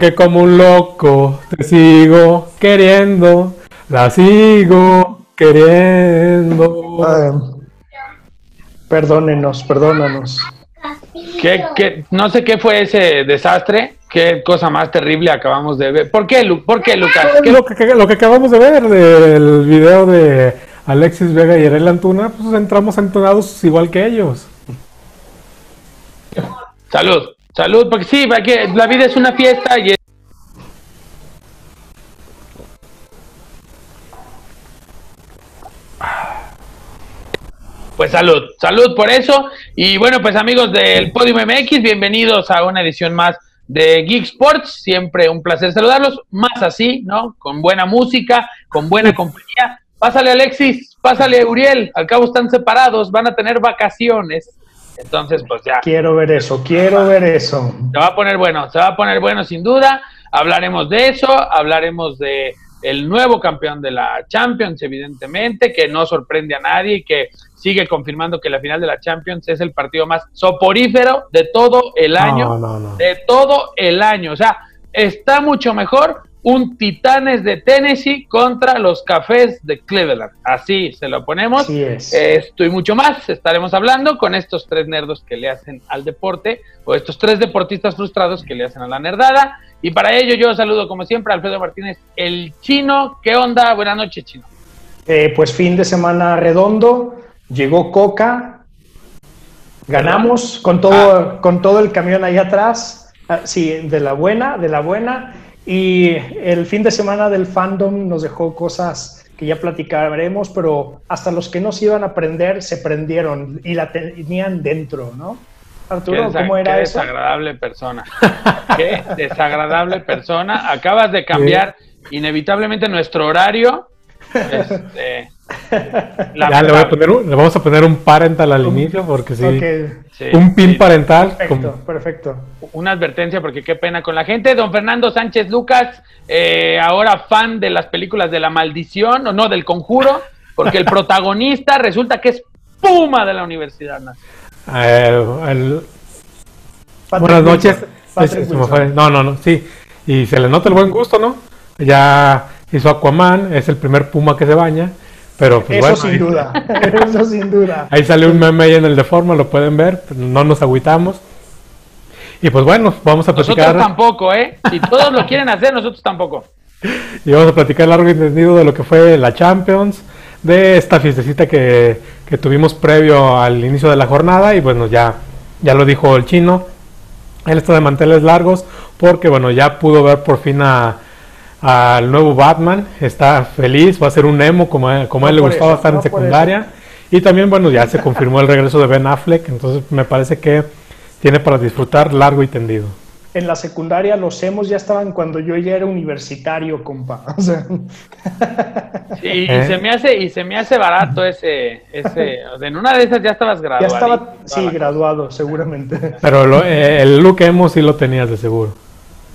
Porque como un loco te sigo queriendo, la sigo queriendo. perdónenos, perdónanos. ¿Qué, qué, no sé qué fue ese desastre, qué cosa más terrible acabamos de ver. ¿Por qué, Lu ¿Por qué Lucas? Lo, que, lo que acabamos de ver del video de Alexis Vega y Arel Antuna, pues entramos entonados igual que ellos. Salud, salud, porque sí, la vida es una fiesta y Pues salud, salud por eso. Y bueno, pues amigos del Podium MX, bienvenidos a una edición más de Geek Sports. Siempre un placer saludarlos. Más así, ¿no? Con buena música, con buena compañía. Pásale Alexis, pásale Uriel. Al cabo están separados, van a tener vacaciones. Entonces, pues ya. Quiero ver eso, quiero ver eso. Se va a poner bueno, se va a poner bueno sin duda. Hablaremos de eso, hablaremos de el nuevo campeón de la Champions, evidentemente, que no sorprende a nadie y que sigue confirmando que la final de la Champions es el partido más soporífero de todo el año. De todo el año. O sea, está mucho mejor un Titanes de Tennessee contra los Cafés de Cleveland. Así se lo ponemos. Esto y mucho más estaremos hablando con estos tres nerdos que le hacen al deporte, o estos tres deportistas frustrados que le hacen a la nerdada. Y para ello yo saludo como siempre a Alfredo Martínez, el chino. ¿Qué onda? Buenas noches, chino. Eh, pues fin de semana redondo, llegó Coca, ganamos con todo, ah. con todo el camión ahí atrás, ah, sí, de la buena, de la buena. Y el fin de semana del fandom nos dejó cosas que ya platicaremos, pero hasta los que no se iban a aprender se prendieron y la tenían dentro, ¿no? Arturo, ¿cómo era qué desagradable persona. qué desagradable persona. Acabas de cambiar inevitablemente nuestro horario. Este, ya le, vamos a poner un parental al inicio porque sí. un pin parental. Perfecto, perfecto. Una advertencia porque qué pena con la gente. Don Fernando Sánchez Lucas, eh, ahora fan de las películas de la maldición, o no, del conjuro, porque el protagonista resulta que es Puma de la Universidad eh, buenas noches. No, no, no, sí. Y se le nota el buen gusto, ¿no? Ya hizo Aquaman, es el primer Puma que se baña. Pero pues, eso sin duda, eso sin duda. Ahí sale un meme ahí en el de forma, lo pueden ver, no nos agüitamos. Y pues bueno, vamos a platicar. Nosotros tampoco, ¿eh? Si todos lo quieren hacer, nosotros tampoco. Y vamos a platicar largo y entendido de lo que fue la Champions, de esta fiestecita que, que tuvimos previo al inicio de la jornada. Y bueno, ya, ya lo dijo el chino. Él está de manteles largos porque bueno, ya pudo ver por fin a, al nuevo Batman, está feliz, va a ser un emo como, como a él le gustaba estar en secundaria. Y también, bueno, ya se confirmó el regreso de Ben Affleck, entonces me parece que tiene para disfrutar largo y tendido. En la secundaria los emos ya estaban cuando yo ya era universitario, compa. y ¿Eh? se me hace y se me hace barato ese ese en una de esas ya estabas graduado. Ya estaba sí, graduado, seguramente. Pero eh, el look emo sí lo tenías de seguro.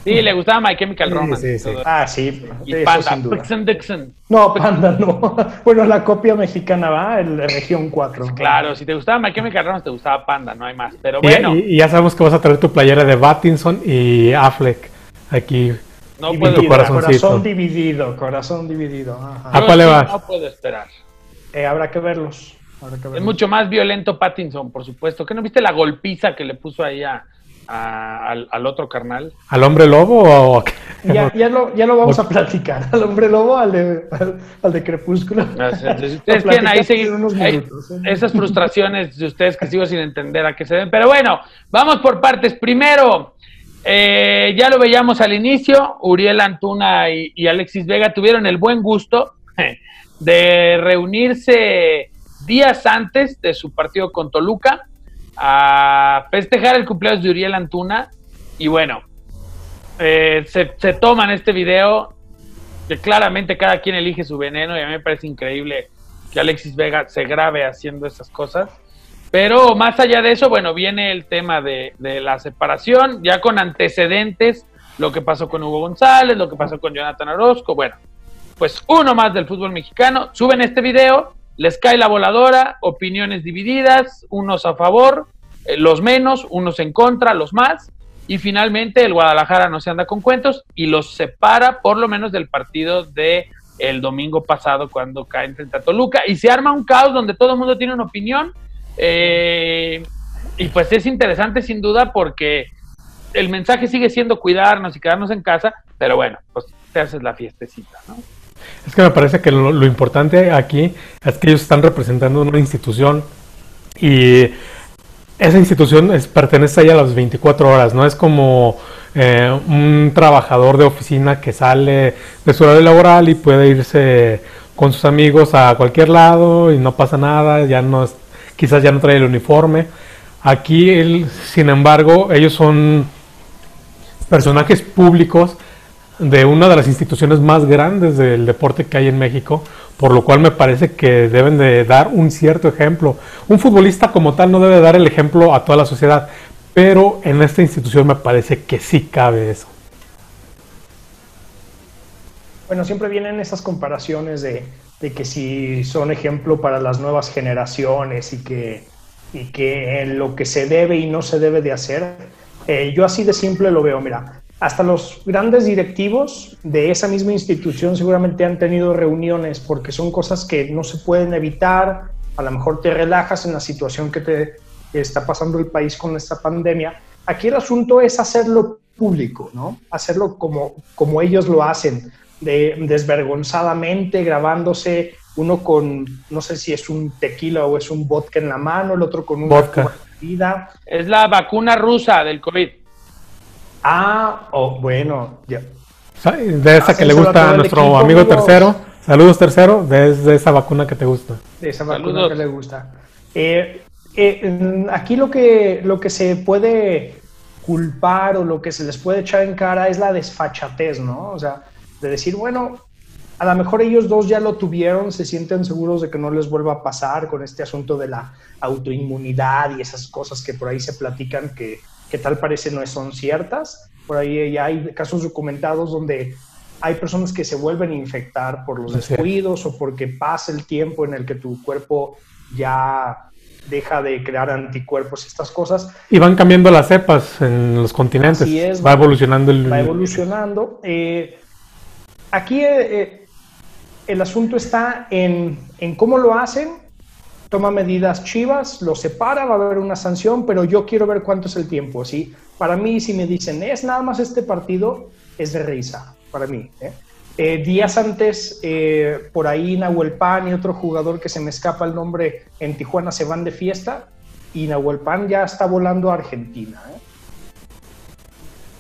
Sí, le gustaba My Chemical Romance. Sí, sí, Ah, sí. Y Panda, Dixon Dixon. No, Panda no. Bueno, la copia mexicana va, el Región 4. Claro, si te gustaba My Chemical Romance, te gustaba Panda, no hay más. Pero bueno. Y, ya sabemos que vas a traer tu playera de Battinson y Affleck aquí. No puedo tu corazón dividido, corazón dividido. ¿A cuál le vas? No puedo esperar. Eh, habrá que verlos. Es mucho más violento Pattinson, por supuesto. ¿Qué no viste la golpiza que le puso ahí a, al, otro carnal. ¿Al hombre lobo o ya, ya, lo, ya lo vamos a platicar. Al hombre lobo, al de, al, de Crepúsculo. Ustedes quieren ahí seguir unos minutos, ¿eh? esas frustraciones de ustedes que sigo sin entender a qué se ven. Pero bueno, vamos por partes. Primero, eh, ya lo veíamos al inicio, Uriel Antuna y, y Alexis Vega tuvieron el buen gusto de reunirse días antes de su partido con Toluca a festejar el cumpleaños de Uriel Antuna. Y bueno, eh, se, toman este video, que claramente cada quien elige su veneno, y a mí me parece increíble que Alexis Vega se grabe haciendo esas cosas. Pero más allá de eso, bueno, viene el tema de, de, la separación, ya con antecedentes, lo que pasó con Hugo González, lo que pasó con Jonathan Orozco, bueno, pues uno más del fútbol mexicano, suben este video les cae la voladora, opiniones divididas, unos a favor, eh, los menos, unos en contra, los más. y finalmente el Guadalajara no se anda con cuentos y los separa por lo menos del partido de el domingo pasado cuando cae frente a Toluca y se arma un caos donde todo el mundo tiene una opinión eh, y pues es interesante sin duda porque el mensaje sigue siendo cuidarnos y quedarnos en casa, pero bueno, pues te haces la fiestecita, ¿no? Es que me parece que lo, importante aquí es que ellos están representando una institución y esa institución es, pertenece a ella a las 24 horas, no es como eh, un trabajador de oficina que sale de su horario laboral y puede irse con sus amigos a cualquier lado y no pasa nada, ya no es, quizás ya no trae el uniforme. Aquí, sin embargo, ellos son personajes públicos de una de las instituciones más grandes del deporte que hay en México, por lo cual me parece que deben de dar un cierto ejemplo. Un futbolista como tal no debe dar el ejemplo a toda la sociedad, pero en esta institución me parece que sí cabe eso. Bueno, siempre vienen esas comparaciones de, que si son ejemplo para las nuevas generaciones y que, y que en lo que se debe y no se debe de hacer. Eh, yo así de simple lo veo, mira, hasta los grandes directivos de esa misma institución seguramente han tenido reuniones porque son cosas que no se pueden evitar, a lo mejor te relajas en la situación que te está pasando el país con esta pandemia. Aquí el asunto es hacerlo público, ¿no? Hacerlo como, como ellos lo hacen, de, desvergonzadamente, grabándose uno con, no sé si es un tequila o es un vodka en la mano, el otro con un vodka. Es la vacuna rusa del COVID. Ah, oh, bueno, ya. De esa que le gusta a nuestro amigo tercero. Saludos tercero, de, esa vacuna que te gusta. De esa vacuna que le gusta. Eh, eh, aquí lo que, lo que se puede culpar o lo que se les puede echar en cara es la desfachatez, ¿no? O sea, de decir, bueno, a lo mejor ellos dos ya lo tuvieron, se sienten seguros de que no les vuelva a pasar con este asunto de la autoinmunidad y esas cosas que por ahí se platican que que tal parece no son ciertas. Por ahí ya hay casos documentados donde hay personas que se vuelven a infectar por los descuidos o porque pasa el tiempo en el que tu cuerpo ya deja de crear anticuerpos, estas cosas. Y van cambiando las cepas en los continentes. va evolucionando el... Va evolucionando. Eh, aquí eh, eh, el asunto está en, en cómo lo hacen toma medidas chivas, lo separa, va a haber una sanción, pero yo quiero ver cuánto es el tiempo. ¿sí? Para mí, si me dicen, es nada más este partido, es de risa, para mí. ¿eh? Eh, días antes, eh, por ahí Nahuel Pan y otro jugador que se me escapa el nombre en Tijuana se van de fiesta y Nahuel Pan ya está volando a Argentina.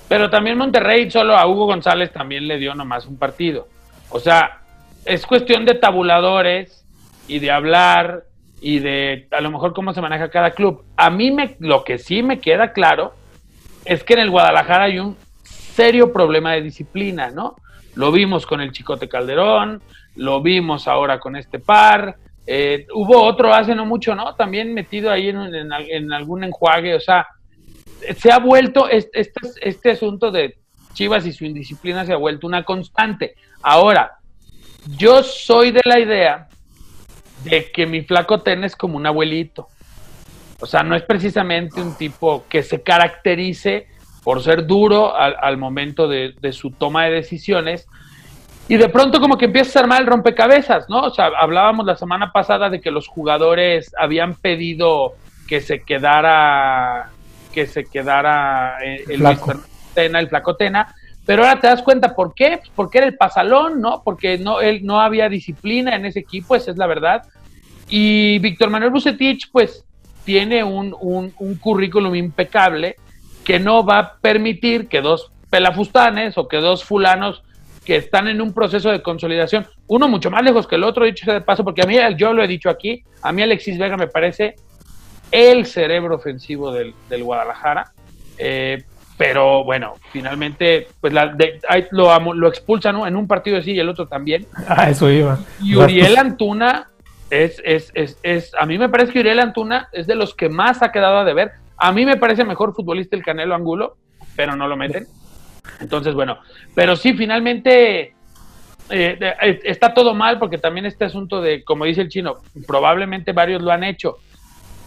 Pero también Monterrey solo a Hugo González también le dio nomás un partido. O sea, es cuestión de tabuladores y de hablar y de a lo mejor cómo se maneja cada club. A mí me, lo que sí me queda claro es que en el Guadalajara hay un serio problema de disciplina, ¿no? Lo vimos con el Chicote Calderón, lo vimos ahora con este par, eh, hubo otro hace no mucho, ¿no? También metido ahí en, en, algún enjuague, o sea, se ha vuelto, este, este asunto de Chivas y su indisciplina se ha vuelto una constante. Ahora, yo soy de la idea de que mi flaco Ten es como un abuelito. O sea, no es precisamente un tipo que se caracterice por ser duro al, momento de, su toma de decisiones. Y de pronto como que empieza a armar el rompecabezas, ¿no? O sea, hablábamos la semana pasada de que los jugadores habían pedido que se quedara que se quedara eh, el flaco. Tena, el flaco Tena, pero ahora te das cuenta por qué, pues porque era el pasalón, ¿no? Porque no, él no había disciplina en ese equipo, esa es la verdad. Y Víctor Manuel Bucetich, pues, tiene un, un, un, currículum impecable que no va a permitir que dos pelafustanes o que dos fulanos que están en un proceso de consolidación, uno mucho más lejos que el otro, dicho sea de paso, porque a mí, yo lo he dicho aquí, a mí Alexis Vega me parece el cerebro ofensivo del, del Guadalajara. Eh, pero bueno, finalmente, pues la, lo, lo expulsan en un partido así y el otro también. Ah, eso iba. Y Uriel Antuna es, es, es, es, a mí me parece que Uriel Antuna es de los que más ha quedado a deber. A mí me parece mejor futbolista el Canelo Angulo, pero no lo meten. Entonces, bueno, pero sí, finalmente eh, eh, está todo mal porque también este asunto de, como dice el chino, probablemente varios lo han hecho,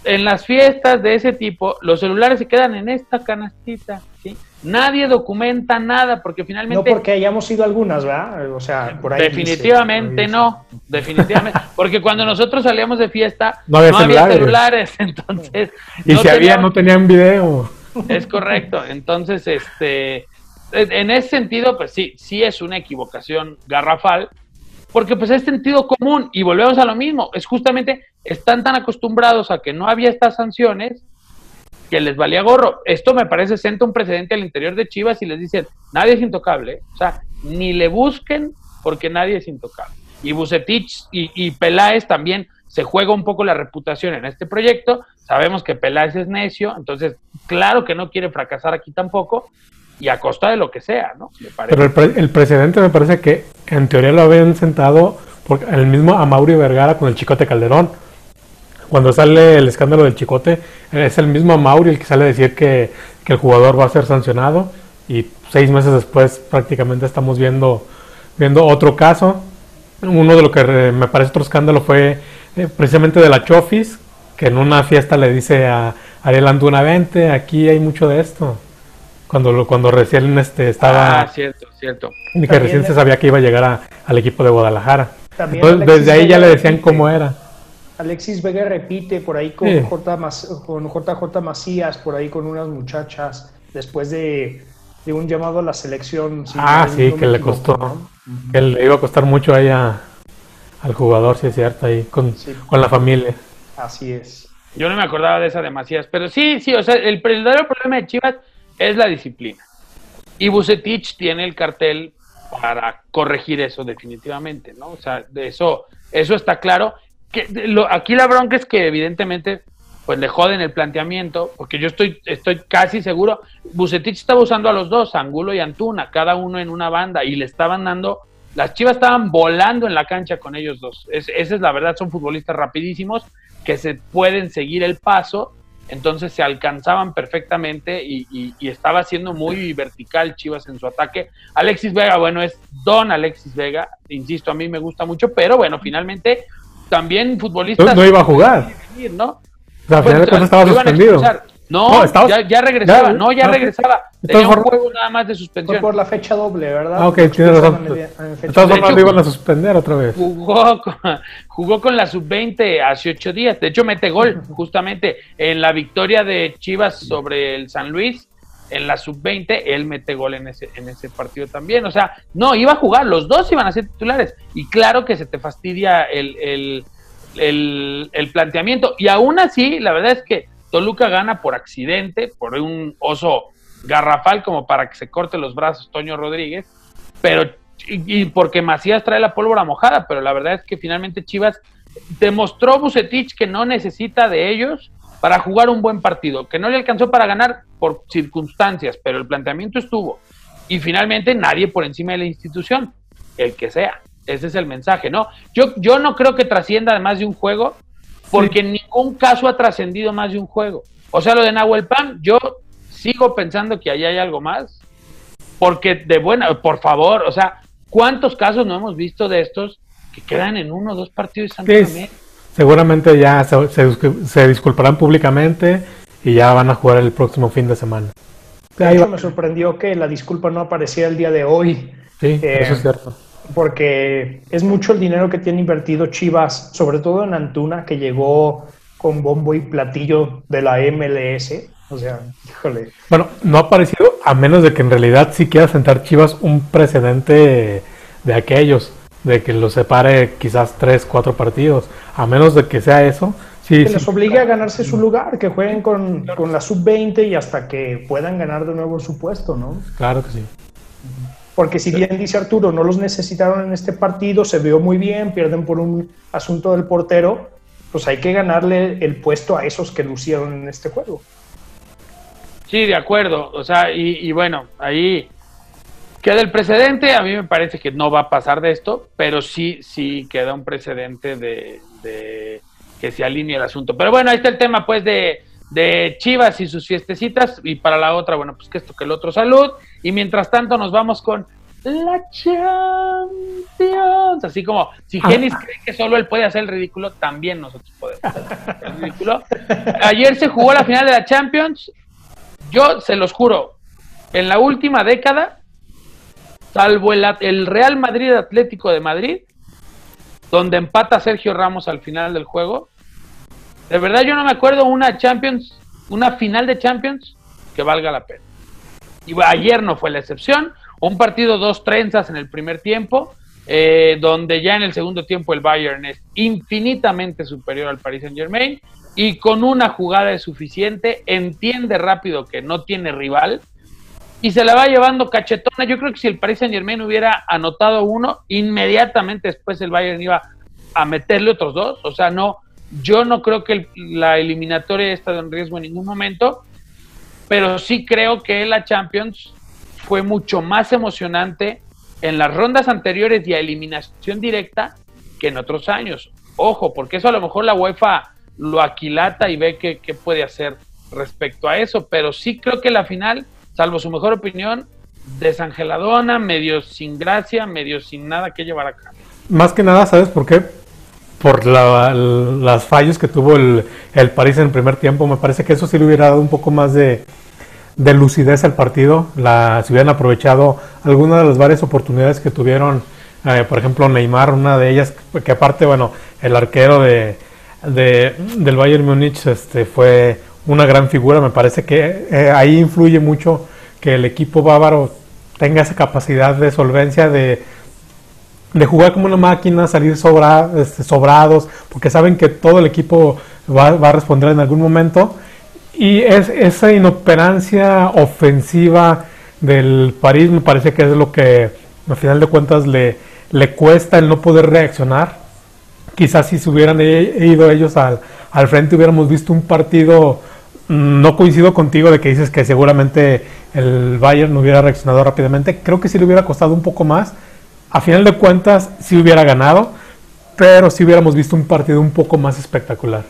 en las fiestas de ese tipo, los celulares se quedan en esta canastita, ¿sí? Nadie documenta nada porque finalmente... No porque hayamos ido algunas, ¿verdad? O sea, por ahí... Definitivamente no, definitivamente. Porque cuando nosotros salíamos de fiesta, no había, celulares. entonces... Y si había, no tenían video. Es correcto, entonces, este... En ese sentido, pues sí, sí es una equivocación garrafal, porque pues es sentido común y volvemos a lo mismo, es justamente, están tan acostumbrados a que no había estas sanciones que les valía gorro. Esto me parece senta un precedente al interior de Chivas y les dicen, nadie es intocable, o sea, ni le busquen porque nadie es intocable. Y Bucetich y, y Peláez también se juega un poco la reputación en este proyecto, sabemos que Peláez es necio, entonces claro que no quiere fracasar aquí tampoco, y a costa de lo que sea, ¿no? Pero el, el, precedente me parece que en teoría lo habían sentado por el mismo Amaury Vergara con el Chicote Calderón cuando sale el escándalo del Chicote, es el mismo Mauri el que sale a decir que, el jugador va a ser sancionado y seis meses después prácticamente estamos viendo, viendo otro caso. Uno de lo que me parece otro escándalo fue eh, precisamente de la Chofis, que en una fiesta le dice a Ariel Antuna, vente, aquí hay mucho de esto. Cuando, cuando recién este, estaba... Ah, cierto, cierto. Y que recién se sabía que iba a llegar al equipo de Guadalajara. Entonces, desde ahí ya le decían cómo era. Alexis Vega repite por ahí con, con JJ Macías, por ahí con unas muchachas, después de, un llamado a la selección. ah, sí, que le costó, que le iba a costar mucho ahí al jugador, sí es cierto, ahí con, con la familia. Así es. Yo no me acordaba de esa de Macías, pero sí, sí, o sea, el verdadero problema de Chivas es la disciplina. Y Bucetich tiene el cartel para corregir eso definitivamente, ¿no? O sea, de eso, eso está claro que lo, aquí la bronca es que evidentemente pues le joden el planteamiento, porque yo estoy, estoy casi seguro, Bucetich estaba usando a los dos, Angulo y Antuna, cada uno en una banda, y le estaban dando, las chivas estaban volando en la cancha con ellos dos. esa es la verdad, son futbolistas rapidísimos que se pueden seguir el paso, entonces se alcanzaban perfectamente y, y estaba siendo muy vertical Chivas en su ataque. Alexis Vega, bueno, es don Alexis Vega, insisto, a mí me gusta mucho, pero bueno, finalmente también futbolistas. No, iba a jugar. ¿no? O final de estaba suspendido. No, ya, regresaba, no, ya regresaba. Tenía un juego nada más de suspensión. Fue por la fecha doble, ¿verdad? Ah, ok, tiene razón. De todas formas lo iban a suspender otra vez. Jugó con, jugó con la sub-20 hace ocho días. De hecho, mete gol justamente en la victoria de Chivas sobre el San Luis en la sub-20, él mete gol en ese, en ese partido también. O sea, no, iba a jugar, los dos iban a ser titulares. Y claro que se te fastidia el, planteamiento. Y aún así, la verdad es que Toluca gana por accidente, por un oso garrafal como para que se corte los brazos Toño Rodríguez, pero y, porque Macías trae la pólvora mojada, pero la verdad es que finalmente Chivas demostró Bucetich que no necesita de ellos para jugar un buen partido, que no le alcanzó para ganar por circunstancias, pero el planteamiento estuvo. Y finalmente nadie por encima de la institución, el que sea. Ese es el mensaje, ¿no? Yo, yo no creo que trascienda más de un juego, porque en ningún caso ha trascendido más de un juego. O sea, lo de Nahuel Pan, yo sigo pensando que ahí hay algo más, porque de buena, por favor, o sea, ¿cuántos casos no hemos visto de estos que quedan en uno o dos partidos y Seguramente ya se, disculparán públicamente y ya van a jugar el próximo fin de semana. De hecho, me sorprendió que la disculpa no apareciera el día de hoy. Sí, eh, eso es cierto. Porque es mucho el dinero que tiene invertido Chivas, sobre todo en Antuna, que llegó con bombo y platillo de la MLS. O sea, híjole. Bueno, no ha aparecido a menos de que en realidad sí quiera sentar Chivas un precedente de aquellos de que los separe quizás tres, cuatro partidos, a menos de que sea eso. Sí, que les obligue a ganarse su lugar, que jueguen con, con la sub-20 y hasta que puedan ganar de nuevo su puesto, ¿no? Claro que sí. Porque si bien dice Arturo, no los necesitaron en este partido, se vio muy bien, pierden por un asunto del portero, pues hay que ganarle el puesto a esos que lucieron en este juego. Sí, de acuerdo. O sea, y, y bueno, ahí Queda el precedente, a mí me parece que no va a pasar de esto, pero sí, sí queda un precedente de, que se alinee el asunto. Pero bueno, ahí está el tema pues de, de Chivas y sus fiestecitas y para la otra, bueno, pues que esto que el otro salud. Y mientras tanto nos vamos con la Champions. Así como si Genis cree que solo él puede hacer el ridículo, también nosotros podemos hacer el ridículo. Ayer se jugó la final de la Champions. Yo se los juro, en la última década, salvo el, el Real Madrid Atlético de Madrid, donde empata Sergio Ramos al final del juego, de verdad yo no me acuerdo una Champions, una final de Champions que valga la pena. Y ayer no fue la excepción. Un partido dos trenzas en el primer tiempo, eh, donde ya en el segundo tiempo el Bayern es infinitamente superior al Paris Saint Germain y con una jugada es suficiente, entiende rápido que no tiene rival y se la va llevando cachetona. Yo creo que si el Paris Saint Germain hubiera anotado uno, inmediatamente después el Bayern iba a meterle otros dos. O sea, no, yo no creo que la eliminatoria estado en riesgo en ningún momento, pero sí creo que la Champions fue mucho más emocionante en las rondas anteriores y a eliminación directa que en otros años. Ojo, porque eso a lo mejor la UEFA lo aquilata y ve qué, puede hacer respecto a eso, pero sí creo que la final, salvo su mejor opinión, desangeladona, medio sin gracia, medio sin nada que llevar a cabo. Más que nada, ¿sabes por qué? Por las fallos que tuvo el, el París en el primer tiempo, me parece que eso sí le hubiera dado un poco más de, de lucidez al partido, la, si hubieran aprovechado algunas de las varias oportunidades que tuvieron, eh, por ejemplo Neymar, una de ellas, que aparte, bueno, el arquero de, del Bayern Múnich este, fue una gran figura, me parece que eh, ahí influye mucho que el equipo bávaro tenga esa capacidad de solvencia de, de jugar como una máquina, salir sobra, este, sobrados, porque saben que todo el equipo va, va a responder en algún momento y es, esa inoperancia ofensiva del París me parece que es lo que al final de cuentas le, le cuesta el no poder reaccionar. Quizás si se hubieran ido ellos al, al frente hubiéramos visto un partido, mm, no coincido contigo de que dices que seguramente el Bayern no hubiera reaccionado rápidamente, creo que sí le hubiera costado un poco más. A final de cuentas sí hubiera ganado, pero sí hubiéramos visto un partido un poco más espectacular.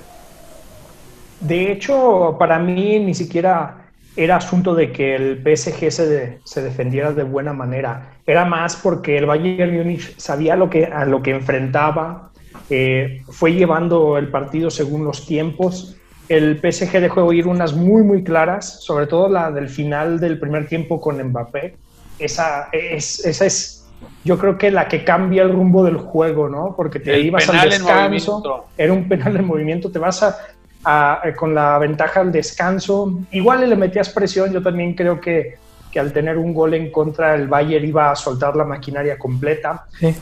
De hecho, para mí ni siquiera era asunto de que el PSG se, se defendiera de buena manera. Era más porque el Bayern Múnich sabía lo que, a lo que enfrentaba, eh, fue llevando el partido según los tiempos. El PSG dejó ir unas muy, muy claras, sobre todo la del final del primer tiempo con Mbappé. Esa es, esa es yo creo que la que cambia el rumbo del juego, ¿no? Porque te ibas al descanso, era un penal de movimiento, te vas a, eh, con la ventaja al descanso. Igual le metías presión, yo también creo que, que, al tener un gol en contra el Bayern iba a soltar la maquinaria completa. Eh,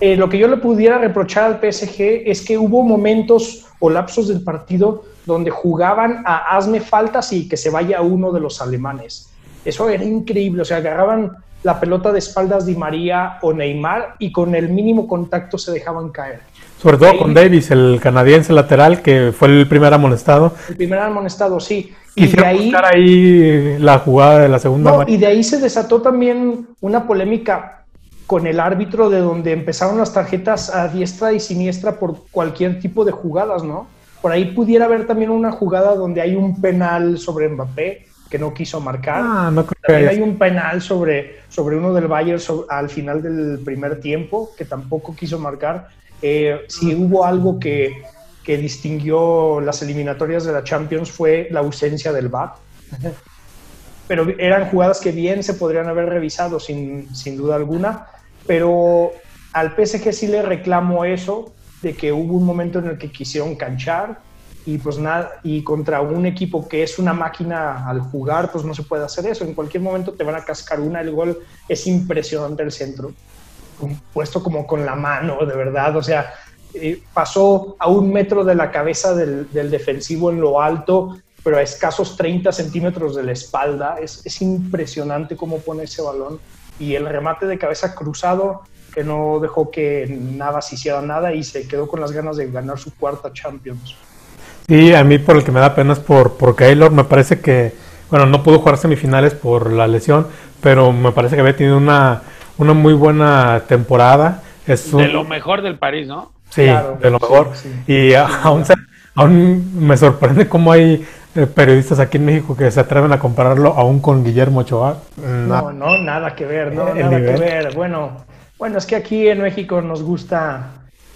eh, lo que yo le pudiera reprochar al PSG es que hubo momentos o lapsos del partido donde jugaban a hazme faltas y que se vaya uno de los alemanes. Eso era increíble, o sea, agarraban la pelota de espaldas de María o Neymar y con el mínimo contacto se dejaban caer. Sobre todo con Davis, el canadiense lateral, que fue el primer amonestado. El primer amonestado, sí. Y de ahí, buscar ahí la jugada de la segunda. y de ahí se desató también una polémica con el árbitro de donde empezaron las tarjetas a diestra y siniestra por cualquier tipo de jugadas, ¿no? Por ahí pudiera haber también una jugada donde hay un penal sobre Mbappé que no quiso marcar. Ah, no creo también hay un penal sobre, sobre uno del Bayern al final del primer tiempo que tampoco quiso marcar. Eh, si hubo algo que, que, distinguió las eliminatorias de la Champions fue la ausencia del VAR. pero eran jugadas que bien se podrían haber revisado sin, sin duda alguna, pero al PSG sí le reclamo eso, de que hubo un momento en el que quisieron canchar y pues nada, y contra un equipo que es una máquina al jugar, pues no se puede hacer eso. En cualquier momento te van a cascar una, el gol es impresionante el centro puesto como con la mano, de verdad, o sea, eh, pasó a un metro de la cabeza del, defensivo en lo alto, pero a escasos 30 centímetros de la espalda. Es, es, impresionante cómo pone ese balón. Y el remate de cabeza cruzado, que no dejó que nada se hiciera nada y se quedó con las ganas de ganar su cuarta Champions. Sí, a mí por el que me da pena es por, por Keylor. Me parece que, bueno, no pudo jugar semifinales por la lesión, pero me parece que había tenido una una muy buena temporada. Es De lo mejor del París, ¿no? Sí, de lo mejor. Y aún, aún, me sorprende cómo hay eh, periodistas aquí en México que se atreven a compararlo aún con Guillermo Ochoa. No, no, nada que ver, no, nada que ver. Bueno, Bueno, es que aquí en México nos gusta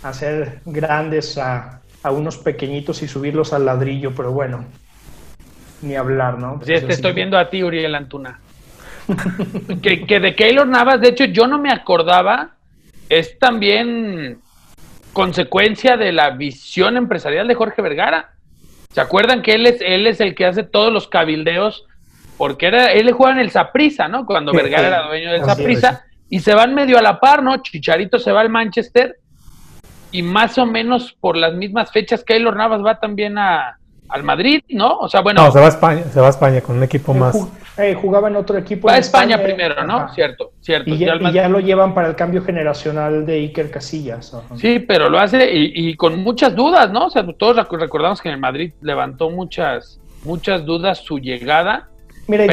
hacer grandes a, unos pequeñitos y subirlos al ladrillo, pero bueno, ni hablar, ¿no? Sí, te estoy viendo a ti, Uriel Antuna. que, que de Keylor Navas, de hecho, yo no me acordaba, es también consecuencia de la visión empresarial de Jorge Vergara. ¿Se acuerdan que él es, él es el que hace todos los cabildeos? Porque era, él le jugaba en el Saprisa, ¿no? Cuando Vergara era dueño del Saprisa. Y se van medio a la par, ¿no? Chicharito se va al Manchester. Y más o menos por las mismas fechas, Keylor Navas va también a, al Madrid, ¿no? O sea, bueno. No, se va a España, se va a España con un equipo más. Eh, jugaba en otro equipo. Va a España, primero, ¿no? Cierto, cierto. Y ya, lo llevan para el cambio generacional de Iker Casillas. Sí, pero lo hace y, con muchas dudas, ¿no? O sea, todos recordamos que en el Madrid levantó muchas, muchas dudas su llegada. Mira,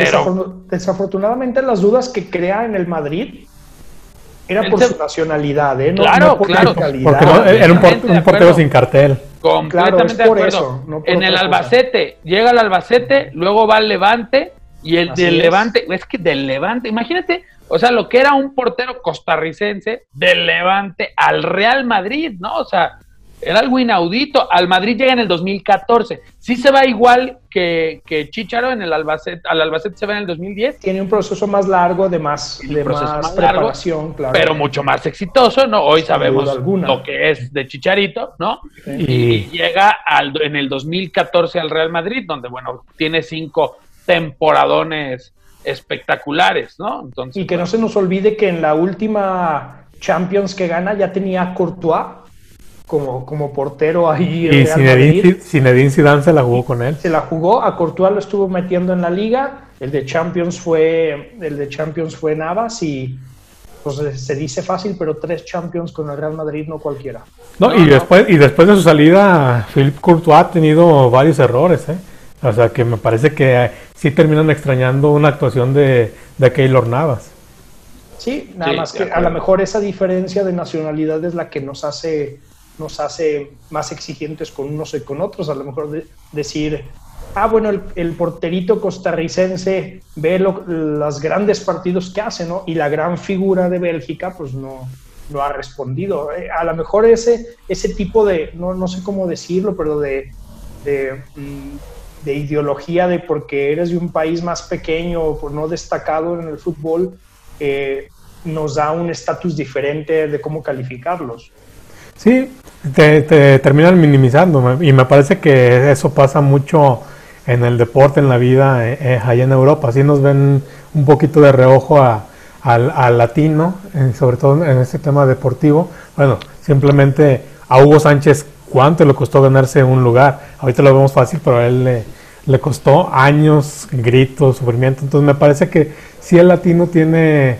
desafortunadamente las dudas que crea en el Madrid era por su nacionalidad, ¿eh? No, claro, claro. Porque era un, portero sin cartel. Completamente de acuerdo. en el Albacete, llega al Albacete, luego va al Levante, y el del Levante, es que del Levante, imagínate, o sea, lo que era un portero costarricense del Levante al Real Madrid, ¿no? O sea, era algo inaudito. Al Madrid llega en el 2014. Sí se va igual que, que Chicharo en el Albacete, al Albacete se va en el 2010. Tiene un proceso más largo de más, de más, preparación, claro. Pero mucho más exitoso, ¿no? Hoy sabemos lo que es de Chicharito, ¿no? Y, llega al, en el 2014 al Real Madrid, donde, bueno, tiene cinco temporadones espectaculares, ¿no? Entonces, y que no se nos olvide que en la última Champions que gana ya tenía Courtois como, como portero ahí. Y Zinedine, Zinedine Zidane se la jugó con él. Se la jugó, a Courtois lo estuvo metiendo en la liga, el de Champions fue, el de Champions fue Navas y pues se dice fácil, pero tres Champions con el Real Madrid no cualquiera. No, y, Después, y después de su salida, Philippe Courtois ha tenido varios errores, ¿eh? O sea, que me parece que sí terminan extrañando una actuación de, de Keylor Navas. Sí, nada más que a lo mejor esa diferencia de nacionalidad es la que nos hace, nos hace más exigentes con unos y con otros. A lo mejor decir, ah, bueno, el, porterito costarricense ve los grandes partidos que hace, ¿no? Y la gran figura de Bélgica, pues no, no ha respondido. Eh, a lo mejor ese, ese tipo de, no, no sé cómo decirlo, pero de, de mm, de ideología de porque eres de un país más pequeño o por no destacado en el fútbol, eh, nos da un estatus diferente de cómo calificarlos. Sí, te, terminan minimizando y me parece que eso pasa mucho en el deporte, en la vida, eh, eh, allá en Europa. Así nos ven un poquito de reojo al, latino, sobre todo en este tema deportivo. Bueno, simplemente a Hugo Sánchez, ¿cuánto le costó ganarse un lugar? Ahorita lo vemos fácil, pero a él le le costó años, gritos, sufrimiento. Entonces me parece que si el latino tiene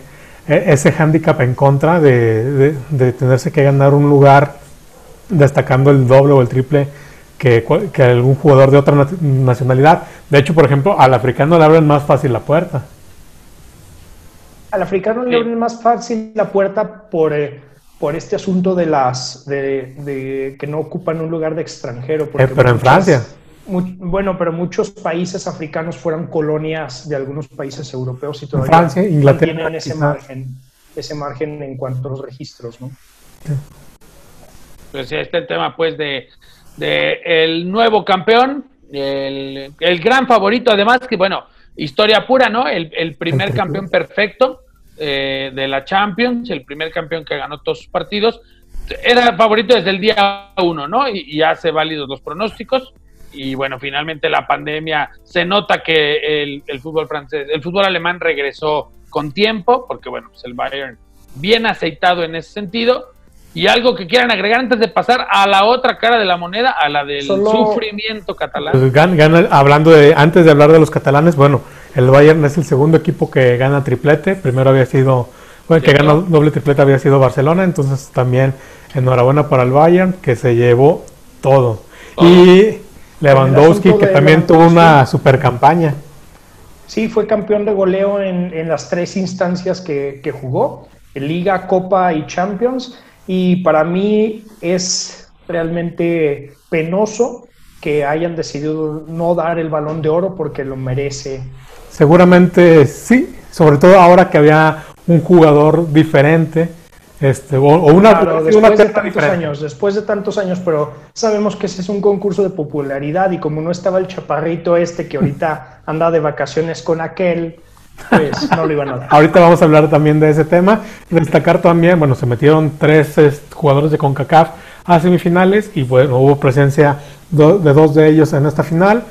ese hándicap en contra de, tenerse que ganar un lugar destacando el doble o el triple que, que, algún jugador de otra nacionalidad. De hecho, por ejemplo, al africano le abren más fácil la puerta. Al africano le abren más fácil la puerta por, eh, por este asunto de las de, que no ocupan un lugar de extranjero. Eh, pero en Francia bueno, pero muchos países africanos fueron colonias de algunos países europeos y todavía Francia, Inglaterra, tienen ese margen, ese margen en cuanto a los registros, ¿no? Pues este el tema, pues, de, el nuevo campeón, el, gran favorito, además, que bueno, historia pura, ¿no? El, primer campeón perfecto eh, de la Champions, el primer campeón que ganó todos sus partidos. Era favorito desde el día uno, ¿no? Y, y hace válidos los pronósticos y bueno, finalmente la pandemia se nota que el, fútbol francés, el fútbol alemán regresó con tiempo, porque bueno, pues el Bayern bien aceitado en ese sentido. Y algo que quieran agregar antes de pasar a la otra cara de la moneda, a la del sufrimiento catalán. Pues hablando de, antes de hablar de los catalanes, bueno, el Bayern es el segundo equipo que gana triplete. Primero había sido, bueno, que gana doble triplete había sido Barcelona, entonces también enhorabuena para el Bayern que se llevó todo. Y Lewandowski, que también tuvo una super campaña. Sí, fue campeón de goleo en, las tres instancias que, jugó, Liga, Copa y Champions. Y para mí es realmente penoso que hayan decidido no dar el balón de oro porque lo merece. Seguramente sí, sobre todo ahora que había un jugador diferente este, o, una, después de tantos años, después de tantos años, pero sabemos que ese es un concurso de popularidad y como no estaba el chaparrito este que ahorita anda de vacaciones con aquel, pues no lo iban a dar. Ahorita vamos a hablar también de ese tema. Destacar también, bueno, se metieron tres jugadores de CONCACAF a semifinales y bueno, hubo presencia de dos de ellos en esta final,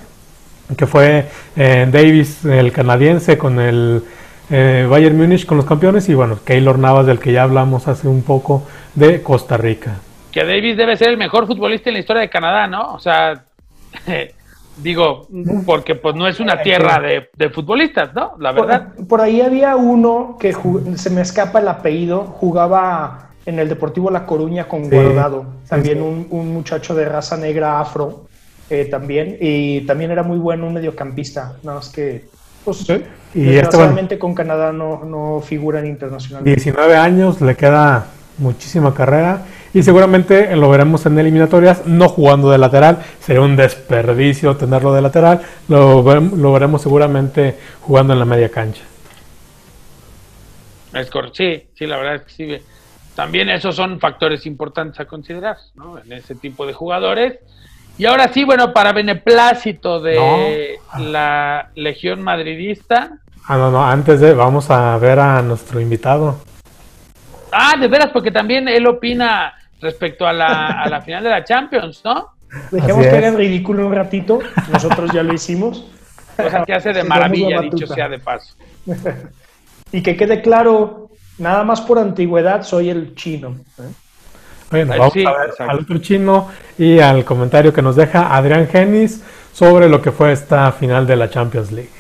que fue eh, Davis, el canadiense, con el eh, Bayern Múnich con los campeones y bueno, Keylor Navas del que ya hablamos hace un poco de Costa Rica. Que Davis debe ser el mejor futbolista en la historia de Canadá, ¿no? O sea, digo, porque pues no es una tierra de, futbolistas, ¿no? La verdad. Por, ahí había uno que se me escapa el apellido, jugaba en el Deportivo La Coruña con Guardado, también Un, muchacho de raza negra afro, eh, también, y también era muy bueno, un mediocampista, nada más que pues, y desgraciadamente con Canadá no, no figura en internacional. 19 años, le queda muchísima carrera y seguramente lo veremos en eliminatorias, no jugando de lateral, sería un desperdicio tenerlo de lateral, lo, lo veremos seguramente jugando en la media cancha. Es correcto, sí, sí, la verdad es que sí. También esos son factores importantes a considerar, ¿no? En ese tipo de jugadores. Y ahora sí, bueno, para beneplácito de la Legión Madridista. Ah, no, no, antes de, vamos a ver a nuestro invitado. Ah, de veras, porque también él opina respecto a la, a la final de la Champions, ¿no? Dejemos que haga el ridículo un ratito, nosotros ya lo hicimos. Cosa que hace de maravilla, dicho sea de paso. y que quede claro, nada más por antigüedad soy el chino. ¿eh? Bueno, vamos a ver al otro chino y al comentario que nos deja Adrián Genis sobre lo que fue esta final de la Champions League.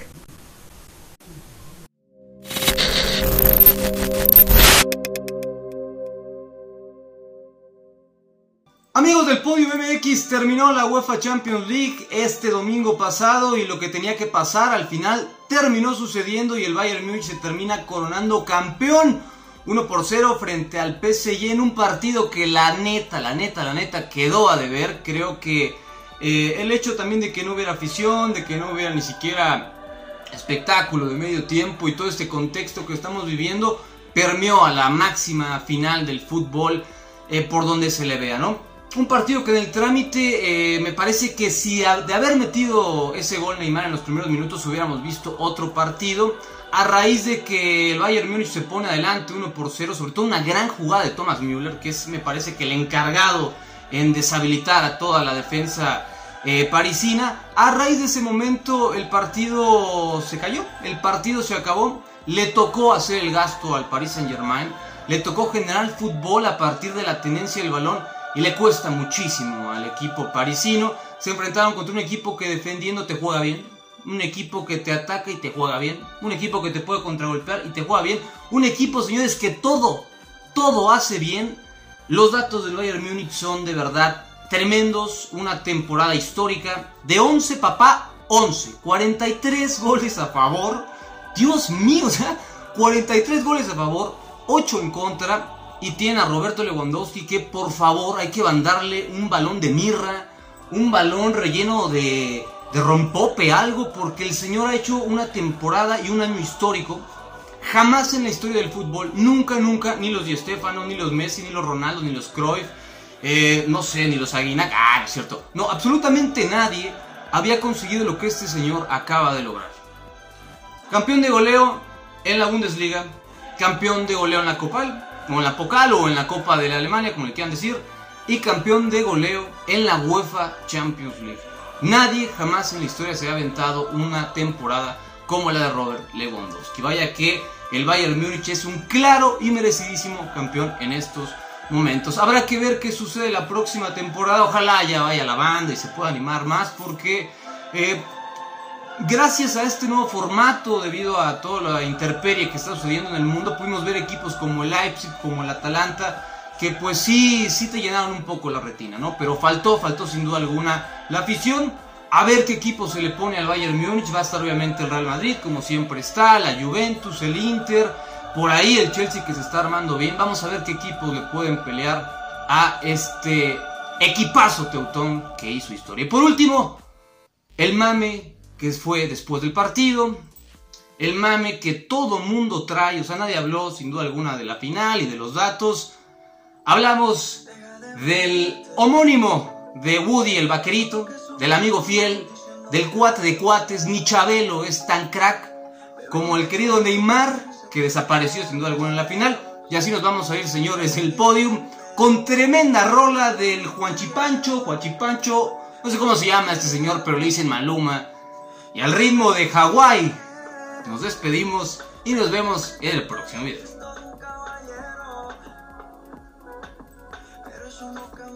Amigos del Podio MX, terminó la UEFA Champions League este domingo pasado y lo que tenía que pasar al final terminó sucediendo y el Bayern Múnich se termina coronando campeón 1 por 0 frente al PSG en un partido que la neta, la neta, la neta quedó a deber. Creo que eh, el hecho también de que no hubiera afición, de que no hubiera ni siquiera espectáculo de medio tiempo y todo este contexto que estamos viviendo permeó a la máxima final del fútbol eh, por donde se le vea, ¿no? Un partido que en el trámite eh, me parece que si de haber metido ese gol Neymar en los primeros minutos hubiéramos visto otro partido a raíz de que el Bayern Múnich se pone adelante 1 por 0, sobre todo una gran jugada de Thomas Müller, que es me parece que el encargado en deshabilitar a toda la defensa eh, parisina. A raíz de ese momento el partido se cayó, el partido se acabó, le tocó hacer el gasto al Paris Saint Germain, le tocó generar fútbol a partir de la tenencia del balón y le cuesta muchísimo al equipo parisino. Se enfrentaron contra un equipo que defendiendo te juega bien, un equipo que te ataca y te juega bien, un equipo que te puede contragolpear y te juega bien, un equipo, señores, que todo, todo hace bien. Los datos del Bayern Múnich son de verdad tremendos, una temporada histórica de 11, papá, 11, 43 goles a favor. Dios mío, o sea, 43 goles a favor, 8 en contra. Y tiene a Roberto Lewandowski que por favor hay que mandarle un balón de mirra, un balón relleno de de rompope, algo, porque el señor ha hecho una temporada y un año histórico. Jamás en la historia del fútbol, nunca, nunca, ni los Di Stefano, ni los Messi, ni los Ronaldo, ni los Cruyff, eh, no sé, ni los Aguinac, ah, es cierto. No, absolutamente nadie había conseguido lo que este señor acaba de lograr. Campeón de goleo en la Bundesliga, campeón de goleo en la Copa, o en la Pokal o en la Copa de la Alemania, como le quieran decir, y campeón de goleo en la UEFA Champions League. Nadie jamás en la historia se ha aventado una temporada como la de Robert Lewandowski. Vaya que el Bayern Múnich es un claro y merecidísimo campeón en estos momentos. Habrá que ver qué sucede la próxima temporada. Ojalá ya vaya la banda y se pueda animar más porque eh, gracias a este nuevo formato, debido a toda la intemperie que está sucediendo en el mundo, pudimos ver equipos como el Leipzig, como el Atalanta, que pues sí, sí te llenaron un poco la retina, ¿no? Pero faltó, faltó sin duda alguna la afición. A ver qué equipo se le pone al Bayern Múnich. Va a estar obviamente el Real Madrid, como siempre está, la Juventus, el Inter, por ahí el Chelsea que se está armando bien. Vamos a ver qué equipos le pueden pelear a este equipazo teutón que hizo historia. Y por último, el mame que fue después del partido. El mame que todo mundo trae, o sea, nadie habló sin duda alguna de la final y de los datos Hablamos del homónimo de Woody el vaquerito, del amigo fiel, del cuate de cuates, ni Chabelo es tan crack como el querido Neymar, que desapareció sin duda alguna en la final. Y así nos vamos a ir, señores, el podium con tremenda rola del Juanchipancho, Juanchipancho, no sé cómo se llama este señor, pero le dicen Maluma. Y al ritmo de Hawái, nos despedimos y nos vemos en el próximo video.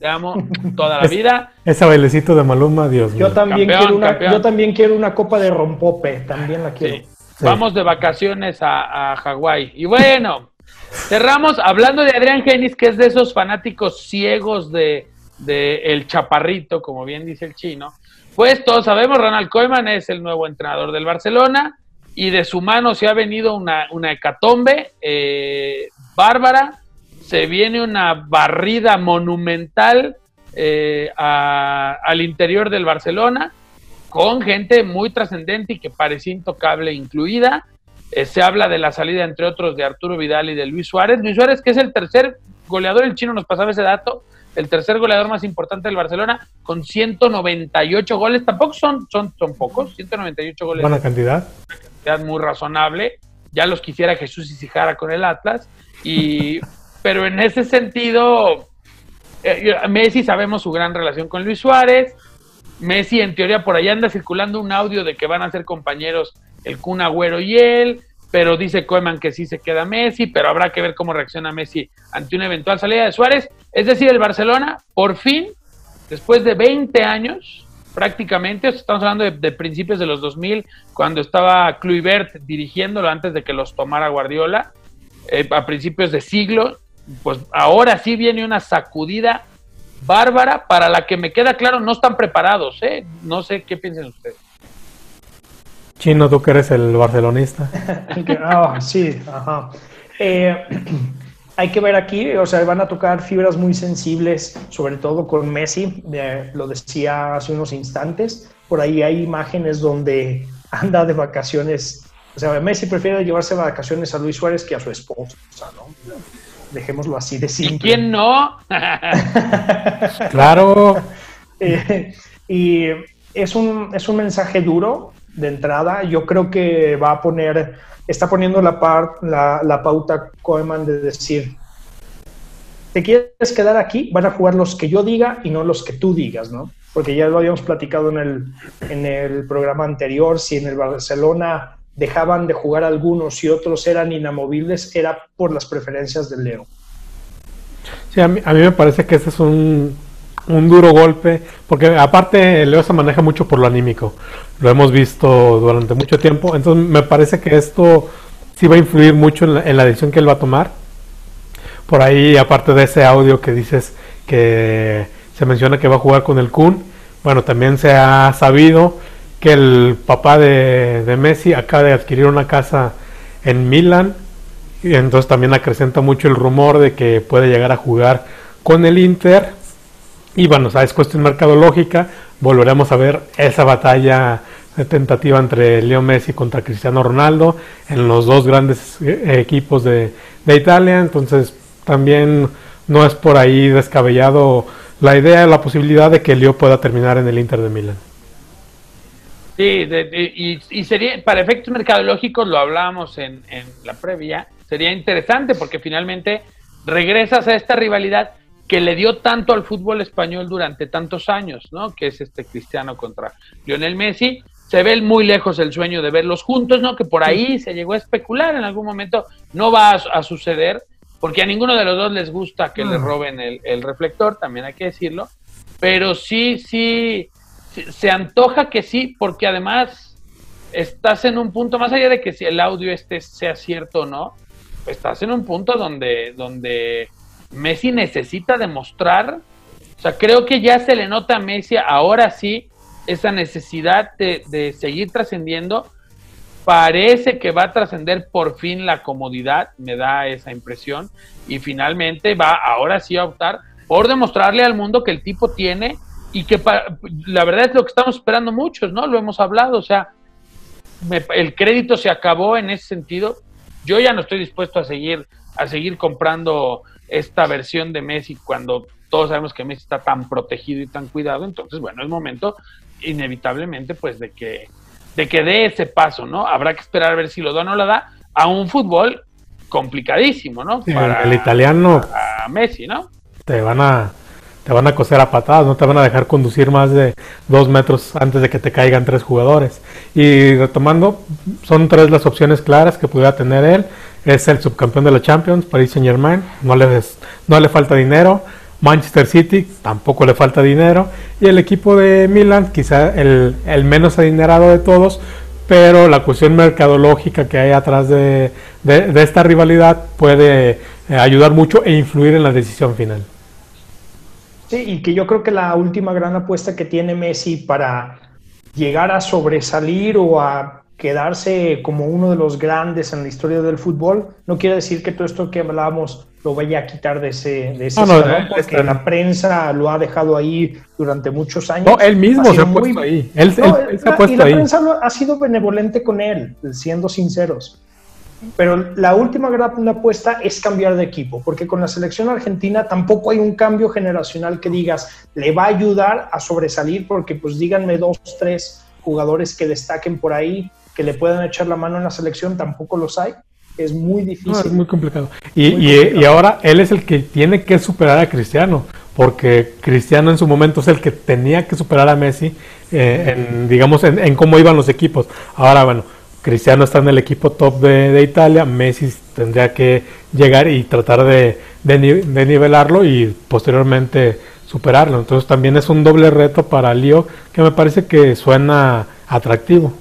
Te amo toda la vida. Ese bailecito de Maluma, Dios mío. Yo también, quiero una, yo también quiero una copa de rompope, también la quiero. Vamos de vacaciones a, Hawái. Y bueno, cerramos hablando de Adrián Genis, que es de esos fanáticos ciegos de, El Chaparrito, como bien dice el chino. Pues todos sabemos, Ronald Koeman es el nuevo entrenador del Barcelona y de su mano se ha venido una, una hecatombe eh, bárbara se viene una barrida monumental eh, al interior del Barcelona, con gente muy trascendente y que parecía intocable incluida. Eh, se habla de la salida, entre otros, de Arturo Vidal y de Luis Suárez. Luis Suárez, que es el tercer goleador, el chino nos pasaba ese dato, el tercer goleador más importante del Barcelona, con 198 goles. Tampoco son, son, son pocos, 198 goles. Buena cantidad. Una cantidad muy razonable. Ya los quisiera Jesús y Sijara con el Atlas. Y pero en ese sentido, eh, Messi sabemos su gran relación con Luis Suárez. Messi, en teoría, por allá anda circulando un audio de que van a ser compañeros el Kun Agüero y él, pero dice Koeman que sí se queda Messi, pero habrá que ver cómo reacciona Messi ante una eventual salida de Suárez. Es decir, el Barcelona, por fin, después de 20 años, prácticamente, estamos hablando de, principios de los 2000, cuando estaba Kluivert dirigiéndolo antes de que los tomara Guardiola, eh, a principios de siglo, pues ahora sí viene una sacudida bárbara para la que me queda claro no están preparados, ¿eh? No sé qué piensen ustedes. Chino, tú que eres el barcelonista. ah, sí, ajá. Eh, hay que ver aquí, o sea, van a tocar fibras muy sensibles, sobre todo con Messi, lo decía hace unos instantes. Por ahí hay imágenes donde anda de vacaciones. O sea, Messi prefiere llevarse vacaciones a Luis Suárez que a su esposa, ¿no? Dejémoslo así de simple. ¿Y quién no? claro. Eh, y es un, es un mensaje duro de entrada. Yo creo que va a poner, está poniendo la, par, la, la pauta Koeman de decir, ¿te quieres quedar aquí? Van a jugar los que yo diga y no los que tú digas, ¿no? Porque ya lo habíamos platicado en el, en el programa anterior, si en el Barcelona dejaban de jugar algunos y otros eran inamovibles, era por las preferencias del Leo. Sí, a mí, me parece que ese es un, un duro golpe, porque aparte Leo se maneja mucho por lo anímico, lo hemos visto durante mucho tiempo, entonces me parece que esto sí va a influir mucho en la, en la decisión que él va a tomar. Por ahí, aparte de ese audio que dices que se menciona que va a jugar con el Kun, bueno, también se ha sabido que el papá de, Messi acaba de adquirir una casa en Milán y entonces también acrecenta mucho el rumor de que puede llegar a jugar con el Inter. Y bueno, es cuestión mercadológica, volveremos a ver esa batalla tentativa entre Leo Messi contra Cristiano Ronaldo en los dos grandes eh, equipos de, de Italia, entonces también no es por ahí descabellado la idea, la posibilidad de que Leo pueda terminar en el Inter de Milán. Sí, y, sería, para efectos mercadológicos, lo hablábamos en, la previa, sería interesante porque finalmente regresas a esta rivalidad que le dio tanto al fútbol español durante tantos años, ¿no? Que es este Cristiano contra Lionel Messi. Se ve muy lejos el sueño de verlos juntos, ¿no? Que por ahí se llegó a especular en algún momento. No va a, suceder, porque a ninguno de los dos les gusta que le mm. roben el, el reflector, también hay que decirlo. Pero sí, sí, se, antoja que sí, porque además estás en un punto, más allá de que si el audio este sea cierto o no, estás en un punto donde, donde Messi necesita demostrar, o sea, creo que ya se le nota a Messi ahora sí esa necesidad de, de seguir trascendiendo. Parece que va a trascender por fin la comodidad, me da esa impresión, y finalmente va ahora sí a optar por demostrarle al mundo que el tipo tiene y que la verdad es lo que estamos esperando muchos, ¿no? Lo hemos hablado, o sea, el crédito se acabó en ese sentido. Yo ya no estoy dispuesto a seguir a seguir comprando esta versión de Messi cuando todos sabemos que Messi está tan protegido y tan cuidado, entonces bueno, es momento inevitablemente pues de que de que dé ese paso, ¿no? Habrá que esperar a ver si lo da o no lo da a un fútbol complicadísimo, ¿no? Para el italiano a Messi, ¿no? Te van a te van a coser a patadas, no te van a dejar conducir más de dos metros antes de que te caigan tres jugadores. Y retomando, son tres las opciones claras que pudiera tener él. Es el subcampeón de la Champions, Paris Saint Germain, no le, no le falta dinero. Manchester City, tampoco le falta dinero. Y el equipo de Milan, quizá el, menos adinerado de todos, pero la cuestión mercadológica que hay atrás de, de esta rivalidad puede eh, ayudar mucho e influir en la decisión final. Sí, y que yo creo que la última gran apuesta que tiene Messi para llegar a sobresalir o a quedarse como uno de los grandes en la historia del fútbol, no quiere decir que todo esto que hablábamos lo vaya a quitar de ese, de ese no, porque la prensa lo ha dejado ahí durante muchos años. No, él mismo se ha puesto ahí. Él, se ha puesto y la prensa ha sido benevolente con él, siendo sinceros. Pero la última gran apuesta es cambiar de equipo, porque con la selección argentina tampoco hay un cambio generacional que digas le va a ayudar a sobresalir, porque pues díganme dos, tres jugadores que destaquen por ahí, que le puedan echar la mano en la selección, tampoco los hay. Es muy difícil. es muy complicado. Y, y, ahora él es el que tiene que superar a Cristiano, porque Cristiano en su momento es el que tenía que superar a Messi, eh, en, digamos, en, en cómo iban los equipos. Ahora, bueno Cristiano está en el equipo top de, Italia, Messi tendría que llegar y tratar de, nivelarlo y posteriormente superarlo. Entonces también es un doble reto para Lío que me parece que suena atractivo.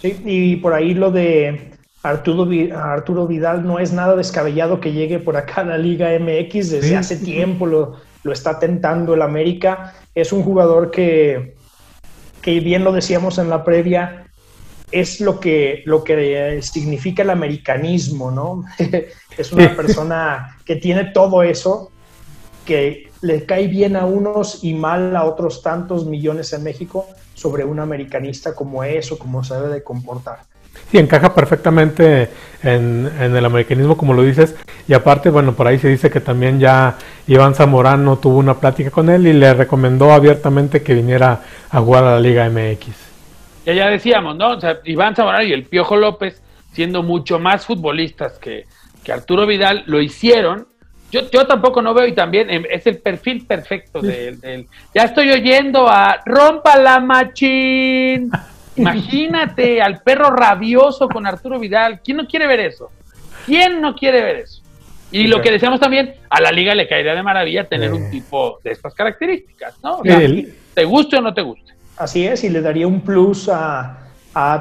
Sí, y por ahí lo de Arturo, Arturo Vidal no es nada descabellado que llegue por acá a la Liga MX, desde hace tiempo lo, lo está tentando el América. Es un jugador que, que bien lo decíamos en la previa, es lo que, lo que significa el americanismo, ¿no? es una persona que tiene todo eso, que le cae bien a unos y mal a otros tantos millones en México sobre un americanista como es o como se debe de comportar. Sí, encaja perfectamente en, el americanismo, como lo dices. Y aparte, bueno, por ahí se dice que también ya Iván Zamorano tuvo una plática con él y le recomendó abiertamente que viniera a jugar a la Liga MX ya ya decíamos, ¿no? O sea, Iván Zamorano y el Piojo López, siendo mucho más futbolistas que, Arturo Vidal, lo hicieron. Yo, yo tampoco no veo y también em, es el perfil perfecto del... ya estoy oyendo a rompa la machín. Imagínate al perro rabioso con Arturo Vidal. ¿Quién no quiere ver eso? ¿Quién no quiere ver eso? Y lo que decíamos también, a la liga le caería de maravilla tener un tipo de estas características, ¿no? ¿Te guste o no te guste? Así es, y le daría un plus a,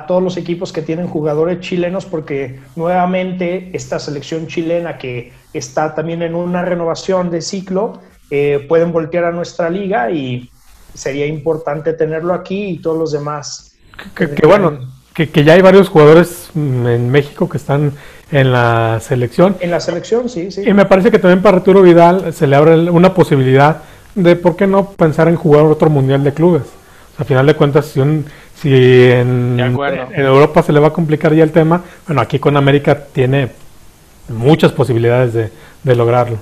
todos los equipos que tienen jugadores chilenos porque nuevamente esta selección chilena que está también en una renovación de ciclo, eh, pueden voltear a nuestra liga y sería importante tenerlo aquí y todos los demás. Que, bueno, que, ya hay varios jugadores en México que están en la selección. En la selección, sí, sí. Y me parece que también para Arturo Vidal se le abre una posibilidad de por qué no pensar en jugar otro mundial de clubes. A final de cuentas, si, si en, Europa se le va a complicar ya el tema, bueno, aquí con América tiene muchas posibilidades de, lograrlo.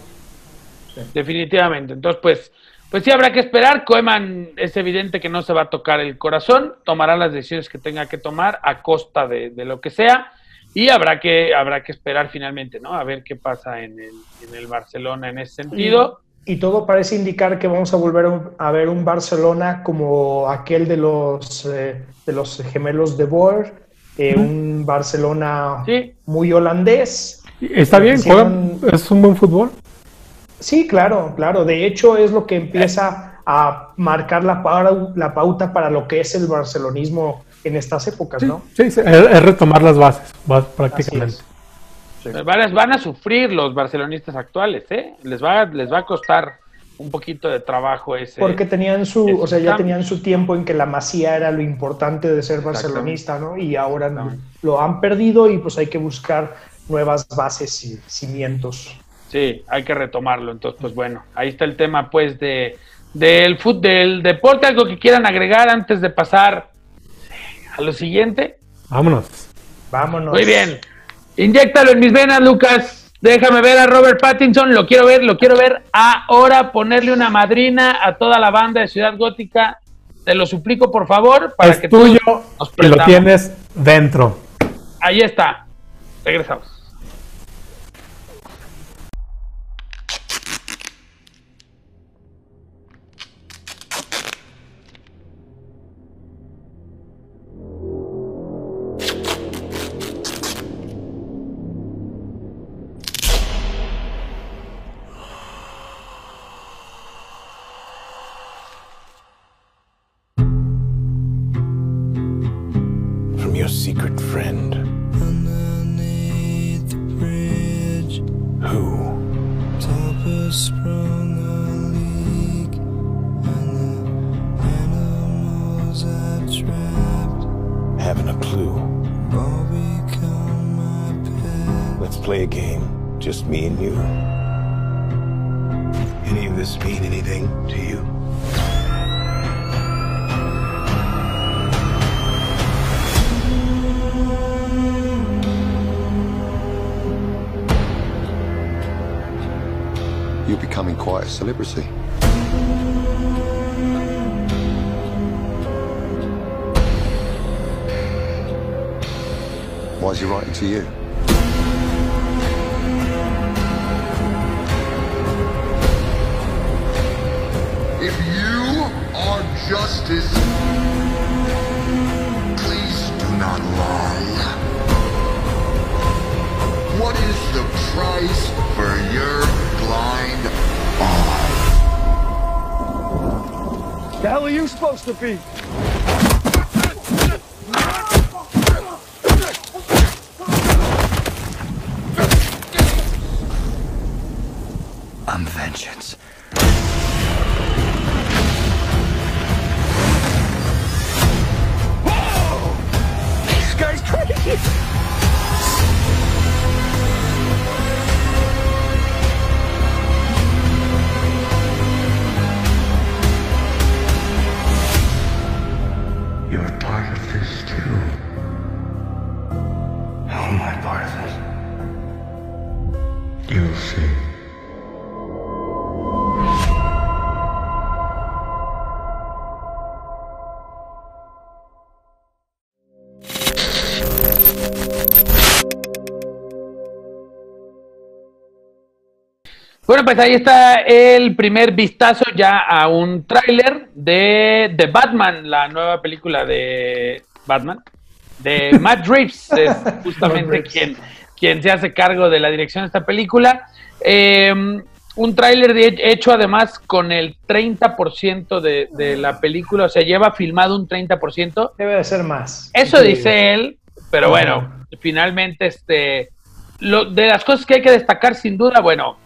Definitivamente. Entonces, pues, pues sí habrá que esperar. Koeman es evidente que no se va a tocar el corazón, tomará las decisiones que tenga que tomar a costa de, lo que sea. Y habrá que, habrá que esperar finalmente, ¿no? A ver qué pasa en el, en el Barcelona en ese sentido y todo parece indicar que vamos a volver a ver un Barcelona como aquel de los, eh, de los gemelos de Boer, eh, un Barcelona muy holandés. Está bien, es un buen fútbol. Sí, claro, claro. De hecho, es lo que empieza a marcar la, la pauta para lo que es el barcelonismo en estas épocas, ¿no? Sí, es, retomar las bases, prácticamente. Van, a, van, a, sufrir los barcelonistas actuales, ¿eh? Les va, les va a costar un poquito de trabajo ese. Porque tenían su, o sea, ya tenían su tiempo en que la masía era lo importante de ser barcelonista, ¿no? Y ahora lo han perdido y pues hay que buscar nuevas bases y cimientos. Sí, hay que retomarlo. Entonces, pues bueno, ahí está el tema, pues, de del fútbol, del deporte. Algo que quieran agregar antes de pasar a lo siguiente. Vámonos. Vámonos. Muy bien. Inyéctalo en mis venas, Lucas. Déjame ver a Robert Pattinson, lo quiero ver, lo quiero ver ahora, ponerle una madrina a toda la banda de Ciudad Gótica. Te lo suplico, por favor, para es que tuyo y lo tienes dentro. Ahí está. Regresamos. Celebrity. Why is he writing to you? If you are justice, please do not lie. What is the price for your The hell are you supposed to be? Bueno, pues ahí está el primer vistazo ya a un tráiler de, The Batman, la nueva película de Batman, de Matt Reeves, es justamente quien, quien se hace cargo de la dirección de esta película. Eh, un tráiler hecho además con el 30% de, de la película, o sea, lleva filmado un 30%. Debe de ser más. Eso dice él, pero bueno, finalmente, este, lo, de las cosas que hay que destacar sin duda, bueno,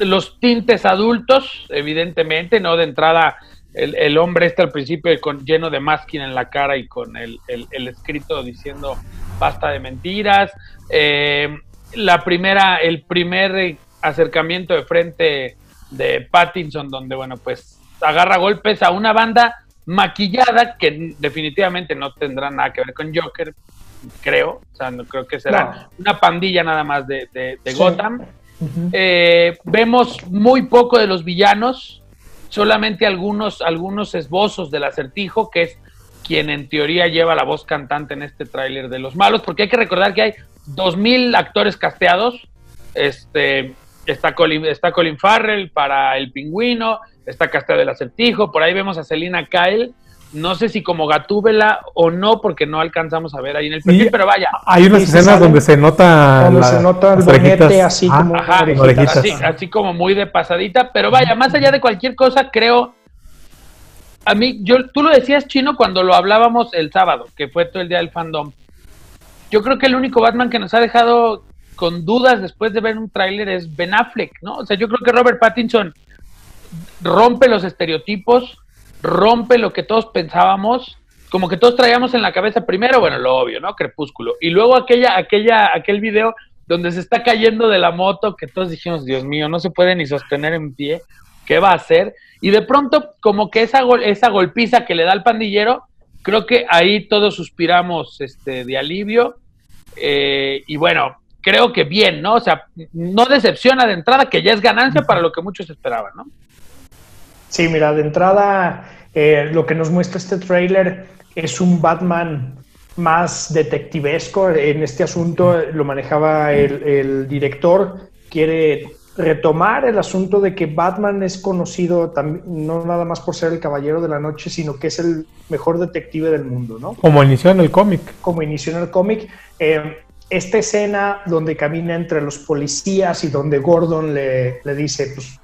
los tintes adultos, evidentemente, ¿no? De entrada, el, hombre está al principio con, lleno de masking en la cara y con el, escrito diciendo basta de mentiras. Eh, la primera, el primer acercamiento de frente de Pattinson, donde, bueno, pues agarra golpes a una banda maquillada que definitivamente no tendrá nada que ver con Joker, creo. O sea, no creo que será una pandilla nada más de, de, Gotham. Eh, vemos muy poco de los villanos, solamente algunos, algunos esbozos del acertijo, que es quien en teoría lleva la voz cantante en este tráiler de los malos, porque hay que recordar que hay 2.000 actores casteados. Este, está, Colin, está Colin Farrell para El Pingüino, está casteado el acertijo, por ahí vemos a Selina Kyle, no sé si como Gatúbela o no, porque no alcanzamos a ver ahí en el perfil, pero vaya. Hay unas escenas donde se nota. Donde se nota el bonete así ah, como. así, como muy de pasadita, pero vaya, más allá de cualquier cosa, creo. A mí, yo, tú lo decías, Chino, cuando lo hablábamos el sábado, que fue todo el día del fandom. Yo creo que el único Batman que nos ha dejado con dudas después de ver un tráiler es Ben Affleck, ¿no? O sea, yo creo que Robert Pattinson rompe los estereotipos, rompe lo que todos pensábamos, como que todos traíamos en la cabeza primero, bueno, lo obvio, ¿no? Crepúsculo. Y luego aquella, aquella, aquel video donde se está cayendo de la moto, que todos dijimos, Dios mío, no se puede ni sostener en pie, ¿qué va a hacer? Y de pronto, como que esa, esa golpiza que le da al pandillero, creo que ahí todos suspiramos este, de alivio. Eh, y bueno, creo que bien, ¿no? O sea, no decepciona de entrada, que ya es ganancia para lo que muchos esperaban, ¿no? Sí, mira, de entrada, eh, lo que nos muestra este tráiler es un Batman más detectivesco. En este asunto lo manejaba el, el, director. Quiere retomar el asunto de que Batman es conocido no nada más por ser el caballero de la noche, sino que es el mejor detective del mundo, ¿no? Como inició en el cómic. Como inició en el cómic. Eh, esta escena donde camina entre los policías y donde Gordon le, le dice, pues,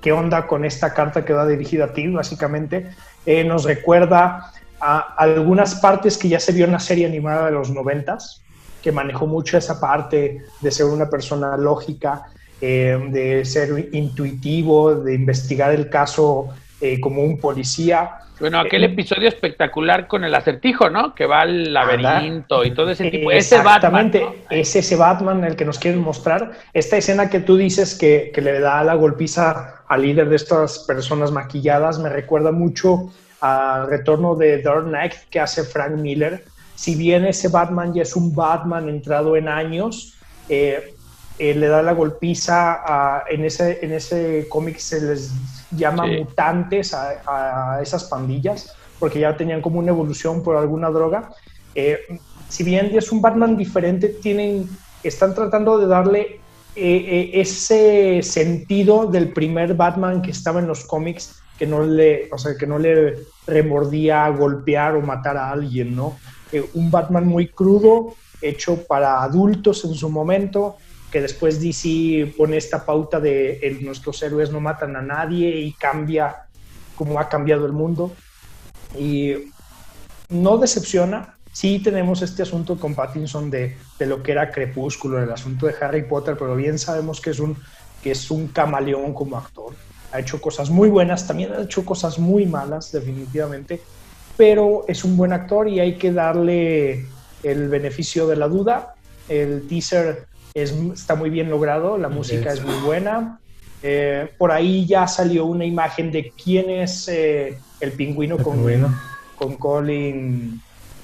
¿qué onda con esta carta que va dirigida a ti, básicamente? Eh, nos recuerda a algunas partes que ya se vio en la serie animada de los noventas, que manejó mucho esa parte de ser una persona lógica, eh, de ser intuitivo, de investigar el caso eh, como un policía. Bueno, aquel episodio espectacular con el acertijo, ¿no? Que va al laberinto y todo ese tipo. Ese Batman. Es ese Batman el que nos quieren mostrar. Esta escena que tú dices que, que, le da la golpiza al líder de estas personas maquilladas me recuerda mucho al retorno de Dark Knight que hace Frank Miller. Si bien ese Batman ya es un Batman entrado en años, eh, eh, le da la golpiza a, en ese, en ese cómic se les llama mutantes a, esas pandillas, porque ya tenían como una evolución por alguna droga. Eh, si bien es un Batman diferente, tienen, están tratando de darle eh, ese sentido del primer Batman que estaba en los cómics, que no le, o sea, que no le remordía golpear o matar a alguien, ¿no? un Batman muy crudo, hecho para adultos en su momento, que después DC pone esta pauta de nuestros héroes no matan a nadie y cambia como ha cambiado el mundo. Y no decepciona. Sí tenemos este asunto con Pattinson de, de lo que era Crepúsculo, el asunto de Harry Potter, pero bien sabemos que es un, que es un camaleón como actor. Ha hecho cosas muy buenas, también ha hecho cosas muy malas, definitivamente, pero es un buen actor y hay que darle el beneficio de la duda. El teaser está muy bien logrado, la música es muy buena. Eh, por ahí ya salió una imagen de quién es eh, el pingüino, con, con Colin,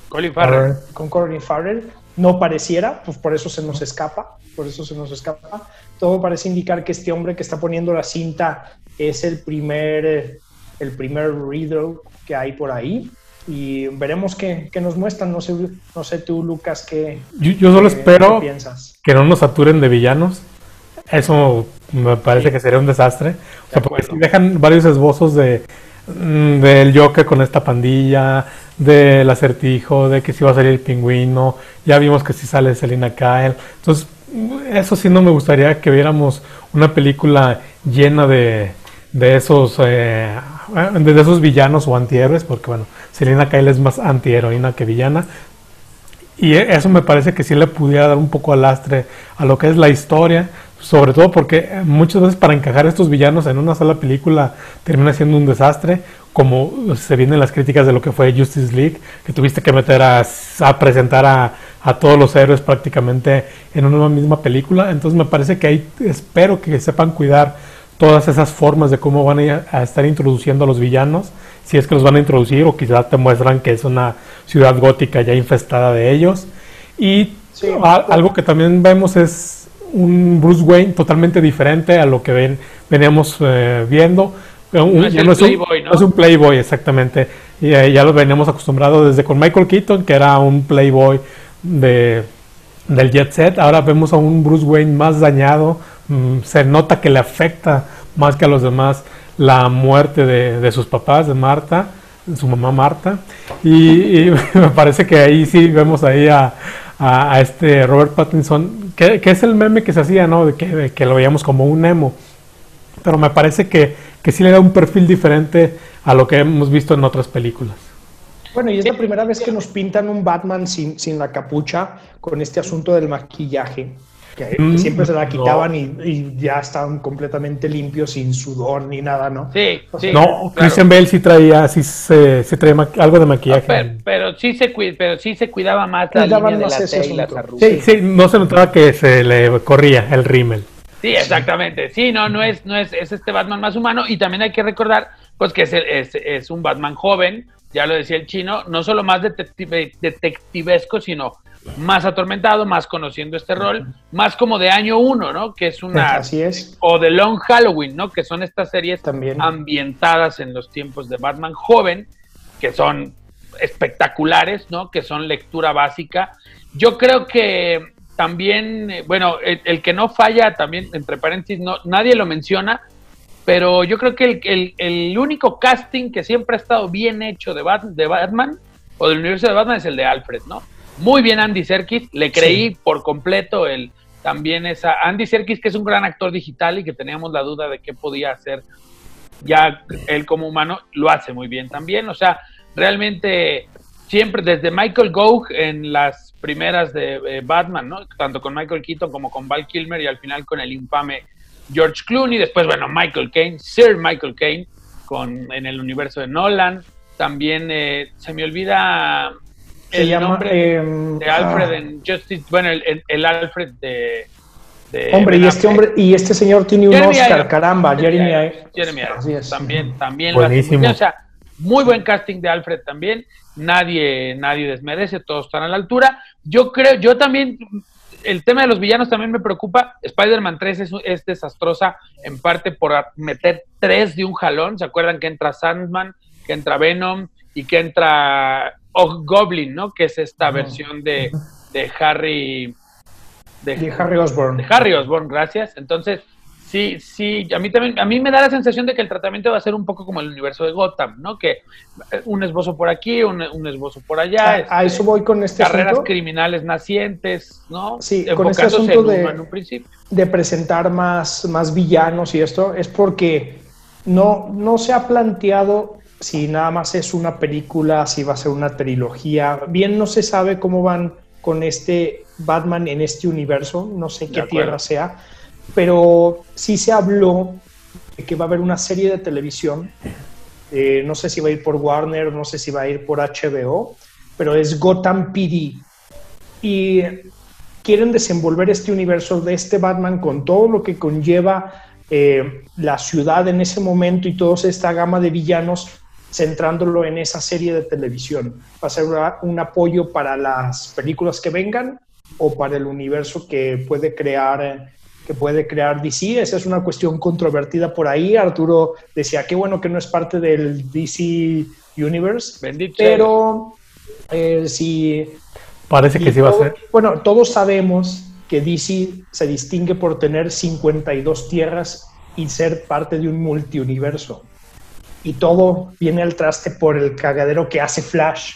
Colin Farrell. Con Colin Farrell. No pareciera, pues por eso se nos escapa, por eso se nos escapa. Todo parece indicar que este hombre que está poniendo la cinta es el primer, el primer Riddle que hay por ahí y veremos qué, nos muestran. No sé, no sé tú, Lucas, qué, yo, solo espero que no nos saturen de villanos. Eso me parece que sería un desastre. O porque si dejan varios esbozos de mm, del Joker con esta pandilla, del acertijo, de que si va a salir el pingüino, ya vimos que si sale Selina Kyle. Entonces, eso sí no me gustaría que viéramos una película llena de, de esos eh, de esos villanos o antihéroes, porque bueno, Selina Kyle es más antiheroína que villana. Y e, eso me parece que sí le pudiera dar un poco al lastre a lo que es la historia, sobre todo porque eh, muchas veces para encajar estos villanos en una sola película termina siendo un desastre, como se vienen las críticas de lo que fue Justice League, que tuviste que meter a, a presentar a, a, todos los héroes prácticamente en una misma película. Entonces me parece que ahí espero que sepan cuidar todas esas formas de cómo van a, estar introduciendo a los villanos, si es que los van a introducir o quizás te muestran que es una ciudad gótica ya infestada de ellos. Y algo que también vemos es un Bruce Wayne totalmente diferente a lo que ven, veníamos eh, viendo. no, es, un, playboy, ¿no? es un Playboy, exactamente. Y eh, ya lo veníamos acostumbrados desde con Michael Keaton, que era un Playboy de, del Jet Set. Ahora vemos a un Bruce Wayne más dañado, Mm, se nota que le afecta más que a los demás la muerte de, sus papás, de Marta, de su mamá Marta. Y, me parece que ahí sí vemos ahí a, este Robert Pattinson, que, es el meme que se hacía, ¿no? De que, lo veíamos como un emo. Pero me parece que, que sí le da un perfil diferente a lo que hemos visto en otras películas. Bueno, y es la primera vez que nos pintan un Batman sin, sin la capucha, con este asunto del maquillaje. que mm, siempre se la quitaban y, ya estaban completamente limpios, sin sudor ni nada, ¿no? Sí, sí. No, Christian Bale sí traía, sí se, traía algo de maquillaje. Pero, sí se, pero sí se cuidaba más la línea de la y las Sí, sí, no se notaba que se le corría el rímel. Sí, exactamente. Sí, no, no es, no es, es este Batman más humano y también hay que recordar, pues que es, es, es un Batman joven, ya lo decía el chino, no solo más detective, detectivesco, sino más atormentado, más conociendo este rol, más como de año uno, ¿no? Que es una... Así es. O de Long Halloween, ¿no? Que son estas series También. ambientadas en los tiempos de Batman joven, que son espectaculares, ¿no? Que son lectura básica. Yo creo que también, eh, bueno, el, que no falla también, entre paréntesis, no, nadie lo menciona, pero yo creo que el, el, el único casting que siempre ha estado bien hecho de, de Batman o del universo de Batman es el de Alfred, ¿no? Muy bien Andy Serkis, le creí por completo el también esa Andy Serkis que es un gran actor digital y que teníamos la duda de qué podía hacer ya él como humano, lo hace muy bien también, o sea, realmente siempre desde Michael Gough en las primeras de eh, Batman, ¿no? Tanto con Michael Keaton como con Val Kilmer y al final con el infame George Clooney, después bueno, Michael Caine, Sir Michael Caine con en el universo de Nolan, también eh, se me olvida el nombre em, de Alfred ah. en Justice, bueno, el, Alfred de, Hombre, y este hombre, y este señor tiene un Oscar, caramba, Jeremy, Jeremy también, también Buenísimo. o sea, muy buen casting de Alfred también, nadie, nadie desmerece, todos están a la altura. Yo creo, yo también, el tema de los villanos también me preocupa. Spider-Man 3 es, es, desastrosa en parte por meter tres de un jalón. ¿Se acuerdan que entra Sandman, que entra Venom y que entra Goblin, ¿no? Que es esta versión de, de Harry. De, Harry Osborn. De Harry Osborn, gracias. Entonces, sí, sí, a mí también, a mí me da la sensación de que el tratamiento va a ser un poco como el universo de Gotham, ¿no? Que eh, un esbozo por aquí, un, esbozo por allá. A, este, eso voy con este Carreras criminales nacientes, ¿no? Sí, con este asunto de, de presentar más, más villanos y esto, es porque no, no se ha planteado si nada más es una película, si va a ser una trilogía. Bien no se sabe cómo van con este Batman en este universo, no sé qué tierra sea, pero sí se habló de que va a haber una serie de televisión, eh, no sé si va a ir por Warner, no sé si va a ir por HBO, pero es Gotham PD. Y quieren desenvolver este universo de este Batman con todo lo que conlleva eh, la ciudad en ese momento y toda esta gama de villanos centrándolo en esa serie de televisión. Va a ser un apoyo para las películas que vengan o para el universo que puede crear que puede crear DC. Esa es una cuestión controvertida por ahí. Arturo decía, qué bueno que no es parte del DC Universe. Bendito. Pero eh, si... Parece que sí va a ser. Bueno, todos sabemos que DC se distingue por tener 52 tierras y ser parte de un multiuniverso y todo viene al traste por el cagadero que hace Flash.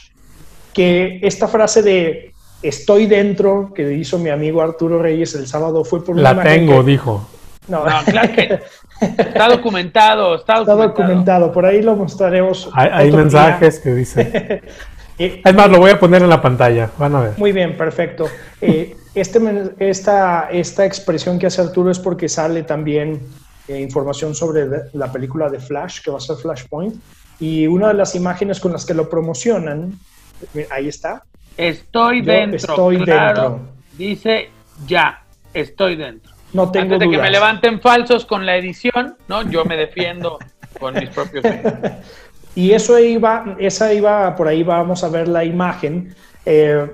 Que esta frase de estoy dentro que hizo mi amigo Arturo Reyes el sábado fue por La tengo, dijo. No, claro que está documentado, está documentado. por ahí lo mostraremos. Hay, mensajes que dicen. es más, lo voy a poner en la pantalla, van a ver. Muy bien, perfecto. Eh, este, esta, esta expresión que hace Arturo es porque sale también eh, información sobre la película de Flash, que va a ser Flashpoint. Y una de las imágenes con las que lo promocionan, eh, ahí está. Estoy dentro. Estoy dentro. Dice ya, estoy dentro. No tengo Antes de que me levanten falsos con la edición, ¿no? Yo me defiendo con mis propios Y eso iba, esa iba, por ahí vamos a ver la imagen, eh,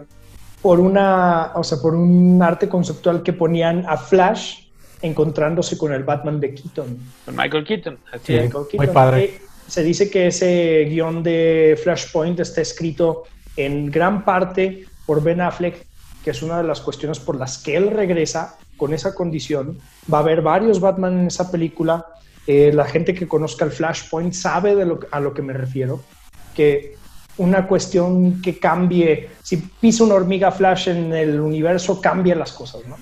por una, o sea, por un arte conceptual que ponían a Flash encontrándose con el Batman de Keaton. Con Michael Keaton, así es. Muy padre. Eh, se dice que ese guion de Flashpoint está escrito en gran parte por Ben Affleck, que es una de las cuestiones por las que él regresa con esa condición. Va a haber varios Batman en esa película. Eh, la gente que conozca el Flashpoint sabe de lo, a lo que me refiero. Que una cuestión que cambie, si pisa una hormiga Flash en el universo, cambia las cosas, ¿no?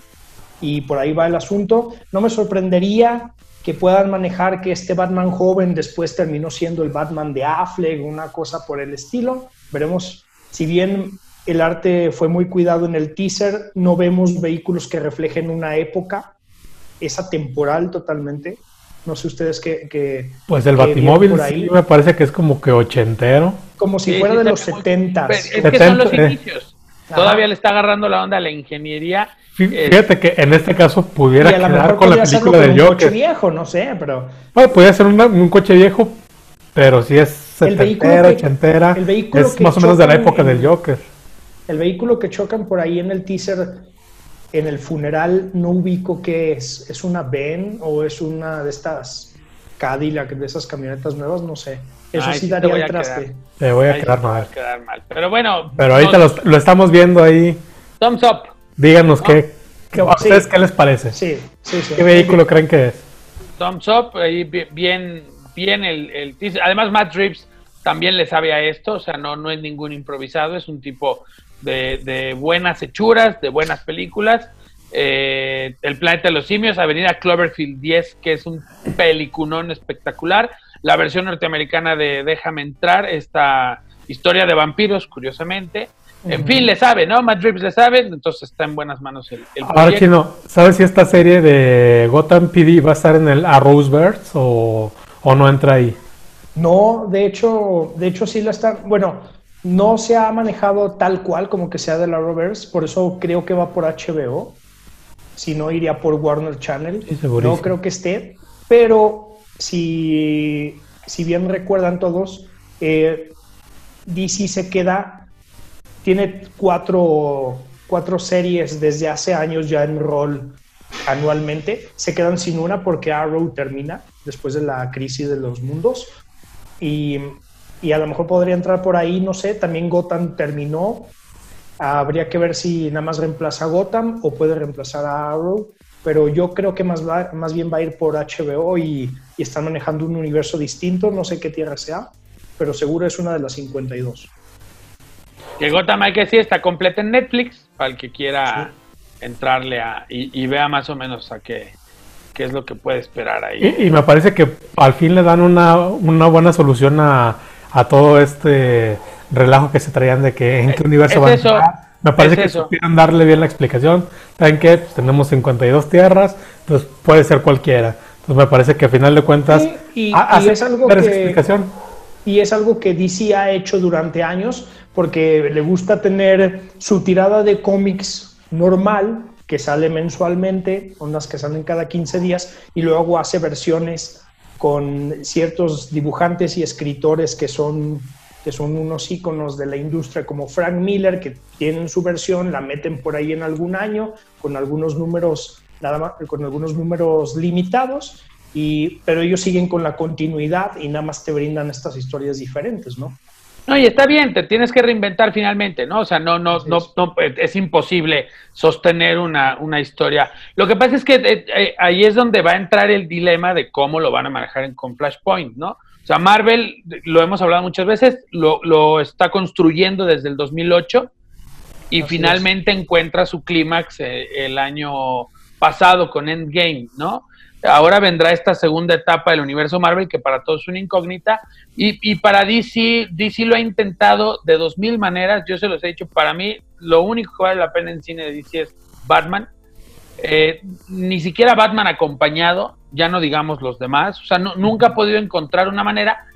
y por ahí va el asunto. No me sorprendería que puedan manejar que este Batman joven después terminó siendo el Batman de Affleck, una cosa por el estilo. Veremos si bien el arte fue muy cuidado en el teaser, no vemos vehículos que reflejen una época, es atemporal totalmente. No sé ustedes qué... pues el Batimóvil sí me parece que es como que ochentero. Como si fuera de los setentas. Es que son los inicios. Todavía le está agarrando la onda a la ingeniería. Fíjate que en este caso pudiera quedar con la película del Joker. Un coche viejo, no sé, pero. Bueno, podría ser un coche viejo, pero si es setentera, ochentera, es más o menos de la época del Joker. El vehículo que chocan por ahí en el teaser, en el funeral, no ubico qué es. ¿Es una Ben o es una de estas Cadillac, de esas camionetas nuevas? No sé. Eso sí daría el traste. Te voy a quedar mal. Pero bueno. Pero ahorita lo, estamos viendo ahí. Thumbs up. Díganos qué, qué, ustedes qué les parece. Sí, sí, sí. ¿Qué vehículo creen que es? Thumbs up, ahí bien, bien el, el Además, Matt Reeves también le sabe a esto, o sea, no, no es ningún improvisado, es un tipo de, de buenas hechuras, de buenas películas. Eh, el planeta de los simios, Avenida Cloverfield 10, que es un pelicunón espectacular la versión norteamericana de Déjame entrar, esta historia de vampiros, curiosamente. En fin, le sabe, ¿no? Matt Reeves le sabe, entonces está en buenas manos el, el Ahora, Chino, ¿sabes si esta serie de Gotham PD va a estar en el Arrowverse o, o no entra ahí? No, de hecho, de hecho sí la está, bueno, no se ha manejado tal cual como que sea del Arrowverse, por eso creo que va por HBO, si no iría por Warner Channel, no creo que esté, pero si, si bien recuerdan todos, eh, DC se queda, tiene cuatro, cuatro series desde hace años ya en rol anualmente, se quedan sin una porque Arrow termina después de la crisis de los mundos y, y a lo mejor podría entrar por ahí, no sé, también Gotham terminó, habría que ver si nada más reemplaza a Gotham o puede reemplazar a Arrow pero yo creo que más, más bien va a ir por HBO y, y están manejando un universo distinto, no sé qué tierra sea, pero seguro es una de las 52. Que Gotham hay que decir está completa en Netflix, para el que quiera entrarle a, y, vea más o menos a qué, qué es lo que puede esperar ahí. Y, me parece que al fin le dan una, una buena solución a, a, todo este relajo que se traían de que en qué universo van a entrar me parece que supieron darle bien la explicación. ¿Saben qué? Pues tenemos 52 tierras, entonces puede ser cualquiera. Entonces me parece que a final de cuentas y, es algo que, explicación. Y es algo que DC ha hecho durante años porque le gusta tener su tirada de cómics normal que sale mensualmente, unas que salen cada 15 días, y luego hace versiones con ciertos dibujantes y escritores que son que son unos íconos de la industria como Frank Miller, que tienen su versión, la meten por ahí en algún año, con algunos números, nada más, con algunos números limitados, y, pero ellos siguen con la continuidad y nada más te brindan estas historias diferentes, ¿no? No, y está bien, te tienes que reinventar finalmente, ¿no? O sea, no, no, no, no es imposible sostener una, una, historia. Lo que pasa es que eh, eh, ahí es donde va a entrar el dilema de cómo lo van a manejar en, con Flashpoint, ¿no? O sea, Marvel, lo hemos hablado muchas veces, lo, está construyendo desde el 2008 y finalmente encuentra su clímax eh, el año pasado con Endgame, ¿no? Ahora vendrá esta segunda etapa del universo Marvel que para todos es una incógnita y, y para DC, DC lo ha intentado de dos mil maneras, yo se los he dicho, para mí lo único que vale la pena en cine de DC es Batman, eh, ni siquiera Batman acompañado, ya no digamos los demás, o sea, nunca ha podido encontrar una manera.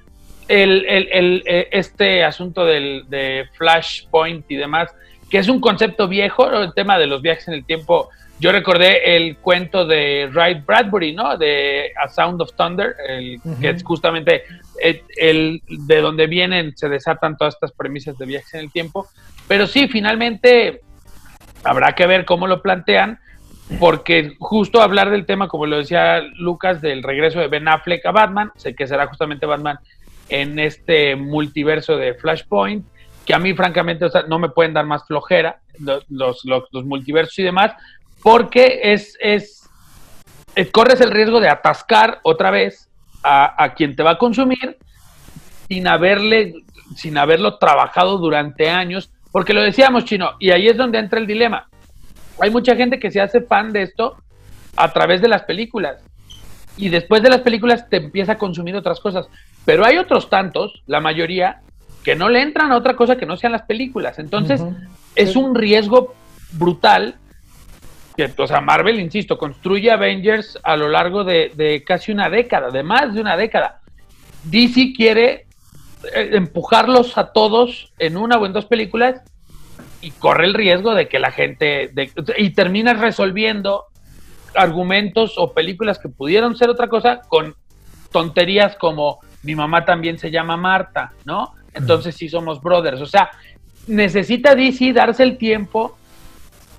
El, eh, este asunto del, de Flashpoint y demás, que es un concepto viejo, el tema de los viajes en el tiempo. Yo recordé el cuento de Wright Bradbury, ¿no? De A Sound of Thunder, el, que es justamente el, el, de donde vienen, se desatan todas estas premisas de viajes en el tiempo. Pero sí, finalmente habrá que ver cómo lo plantean porque justo hablar del tema, como lo decía Lucas, del regreso de Ben Affleck a Batman, sé que será justamente Batman en este multiverso de Flashpoint, que a mí francamente no me pueden dar más flojera los, los, multiversos y demás, porque es, es, eh, corres el riesgo de atascar otra vez a, a quien te va a consumir sin haberle, sin haberlo trabajado durante años, porque lo decíamos, Chino, y ahí es donde entra el dilema hay mucha gente que se hace fan de esto a través de las películas. Y después de las películas te empieza a consumir otras cosas. Pero hay otros tantos, la mayoría, que no le entran a otra cosa que no sean las películas. Entonces, es un riesgo brutal. O sea, Marvel, insisto, construye Avengers a lo largo de, casi una década, de más de una década. DC quiere eh, empujarlos a todos en una o en dos películas y corre el riesgo de que la gente y termina resolviendo argumentos o películas que pudieron ser otra cosa con tonterías como mi mamá también se llama Marta, ¿no? entonces sí somos brothers. O sea, necesita DC darse el tiempo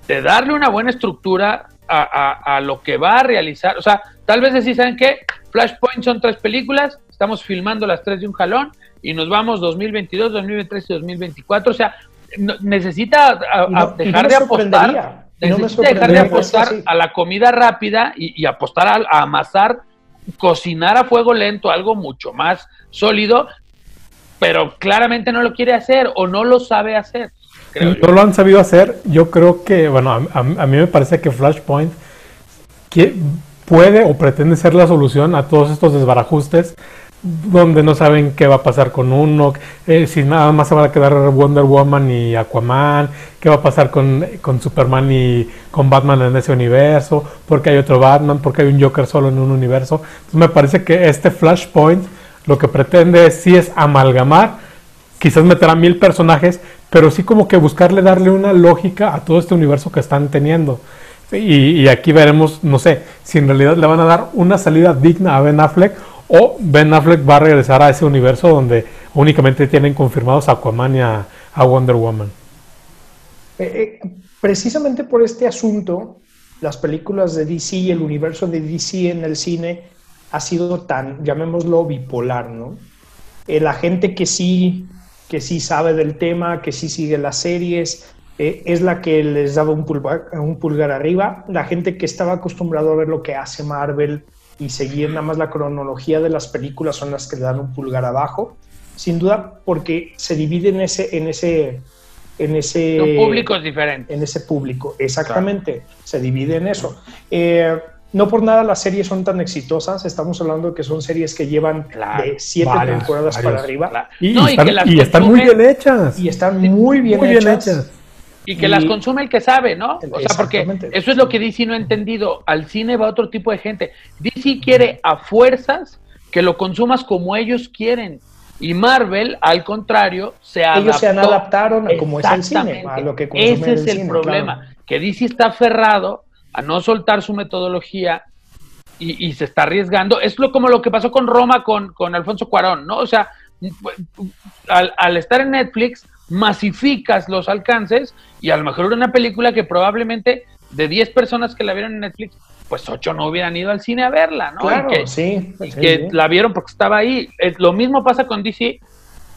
de darle una buena estructura a, lo que va a realizar. O sea, tal vez decir, ¿saben qué? Flashpoint son tres películas, estamos filmando las tres de un jalón y nos vamos 2022, 2023 y 2024. O sea, necesita dejar de apostar. Necesita dejar de apostar a la comida rápida y, apostar a amasar cocinar a fuego lento algo mucho más sólido pero claramente no lo quiere hacer o no lo sabe hacer. No lo han sabido hacer. Yo creo que, bueno, a, mí me parece que Flashpoint puede o pretende ser la solución a todos estos desbarajustes donde no saben qué va a pasar con uno, eh, si nada más se va a quedar Wonder Woman y Aquaman, qué va a pasar con, con, Superman y con Batman en ese universo, porque hay otro Batman, porque hay un Joker solo en un universo. Entonces me parece que este Flashpoint lo que pretende sí es amalgamar, quizás meter a mil personajes, pero sí como que buscarle darle una lógica a todo este universo que están teniendo. Y, aquí veremos, no sé, si en realidad le van a dar una salida digna a Ben Affleck o Ben Affleck va a regresar a ese universo donde únicamente tienen confirmados a Aquaman y a, Wonder Woman. Eh, eh, precisamente por este asunto, las películas de DC y el universo de DC en el cine ha sido tan, llamémoslo, bipolar, ¿no? Eh, la gente que sí, que sí sabe del tema, que sí sigue las series, eh, es la que les daba un pulgar, un pulgar arriba. La gente que estaba acostumbrado a ver lo que hace Marvel y seguir nada más la cronología de las películas son las que le dan un pulgar abajo. Sin duda, porque se divide en ese, en ese, en ese públicos diferentes. En ese público, exactamente. Se divide en eso. Eh, no por nada las series son tan exitosas. Estamos hablando de que son series que llevan de siete temporadas para arriba. Y, están, muy bien hechas. Y están muy bien, hechas. Y que las consume el que sabe, ¿no? O sea, porque eso es lo que DC no ha entendido. Al cine va otro tipo de gente. DC quiere a fuerzas que lo consumas como ellos quieren. Y Marvel, al contrario, se Ellos se han adaptaron a como es el cine, a lo que Ese es el, problema, que DC está aferrado a no soltar su metodología y, se está arriesgando. Es lo, como lo que pasó con Roma con, con Alfonso Cuarón, ¿no? O sea, al, estar en Netflix, masificas los alcances y a lo mejor una película que probablemente de 10 personas que la vieron en Netflix, pues 8 no hubieran ido al cine a verla, ¿no? Claro, que, sí. que la vieron porque estaba ahí. lo mismo pasa con DC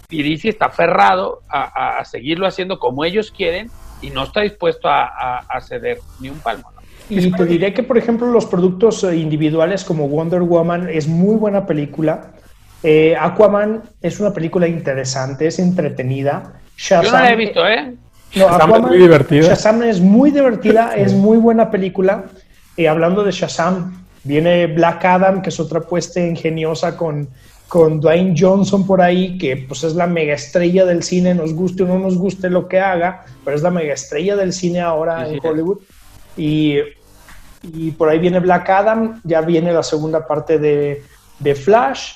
y DC está aferrado a, seguirlo haciendo como ellos quieren y no está dispuesto a, a ceder ni un palmo, ¿no? Y te diré que, por ejemplo, los productos eh, individuales como Wonder Woman es muy buena película. Eh, Aquaman es una película interesante, es entretenida. Shazam, Yo no la he visto, ¿eh? No, Shazam es muy divertida. Shazam es muy divertida, es muy buena película. Eh, hablando de Shazam, viene Black Adam, que es otra apuesta ingeniosa con, con Dwayne Johnson por ahí, que pues es la mega estrella del cine, nos guste o no nos guste lo que haga, pero es la mega estrella del cine ahora en Hollywood. Y y por ahí viene Black Adam, ya viene la segunda parte de, de Flash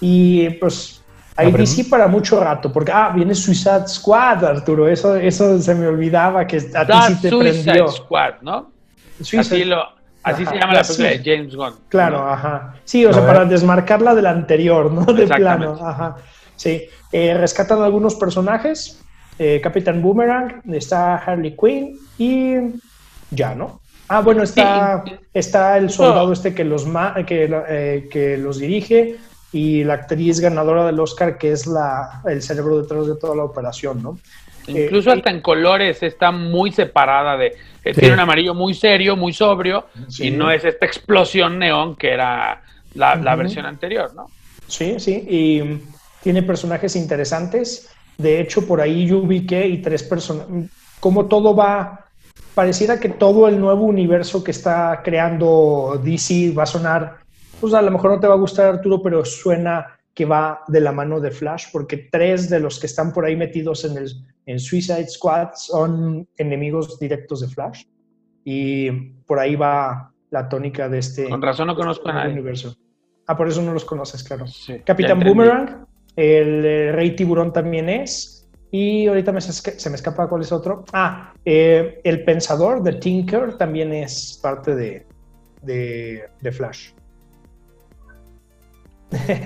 y pues ahí DC para mucho rato, porque ah, viene Suicide Squad, Arturo, eso, eso se me olvidaba que a ti sí te Suicide Squad, ¿no? así, lo, así se llama la película de James Gunn. Claro, ajá. Sí, o sea, para desmarcarla del anterior, ¿no? De plano, ajá. Sí, eh, rescatan algunos personajes, eh, Capitán Boomerang, está Harley Quinn y ya, ¿no? Ah, bueno, está, está el soldado este que los, que, eh, que los dirige y la actriz ganadora del Oscar que es la, el cerebro detrás de toda la operación, ¿no? Incluso hasta en colores está muy separada de... Eh, tiene un amarillo muy serio, muy sobrio, y no es esta explosión neón que era la, la versión anterior, ¿no? Sí, sí, y tiene personajes interesantes. De hecho, por ahí yo ubiqué y tres personas... Como todo va pareciera que todo el nuevo universo que está creando DC va a sonar, pues a lo mejor no te va a gustar Arturo, pero suena que va de la mano de Flash, porque tres de los que están por ahí metidos en, el, en Suicide Squad son enemigos directos de Flash. Y por ahí va la tónica de este Con razón no conozco a nadie. universo. Ah, por eso no los conoces, claro. Sí, Capitán. Boomerang, el eh, Rey Tiburón también es. Y ahorita me se, me escapa cuál es otro. Ah, eh, el Pensador de Tinker también es parte de, de, de Flash.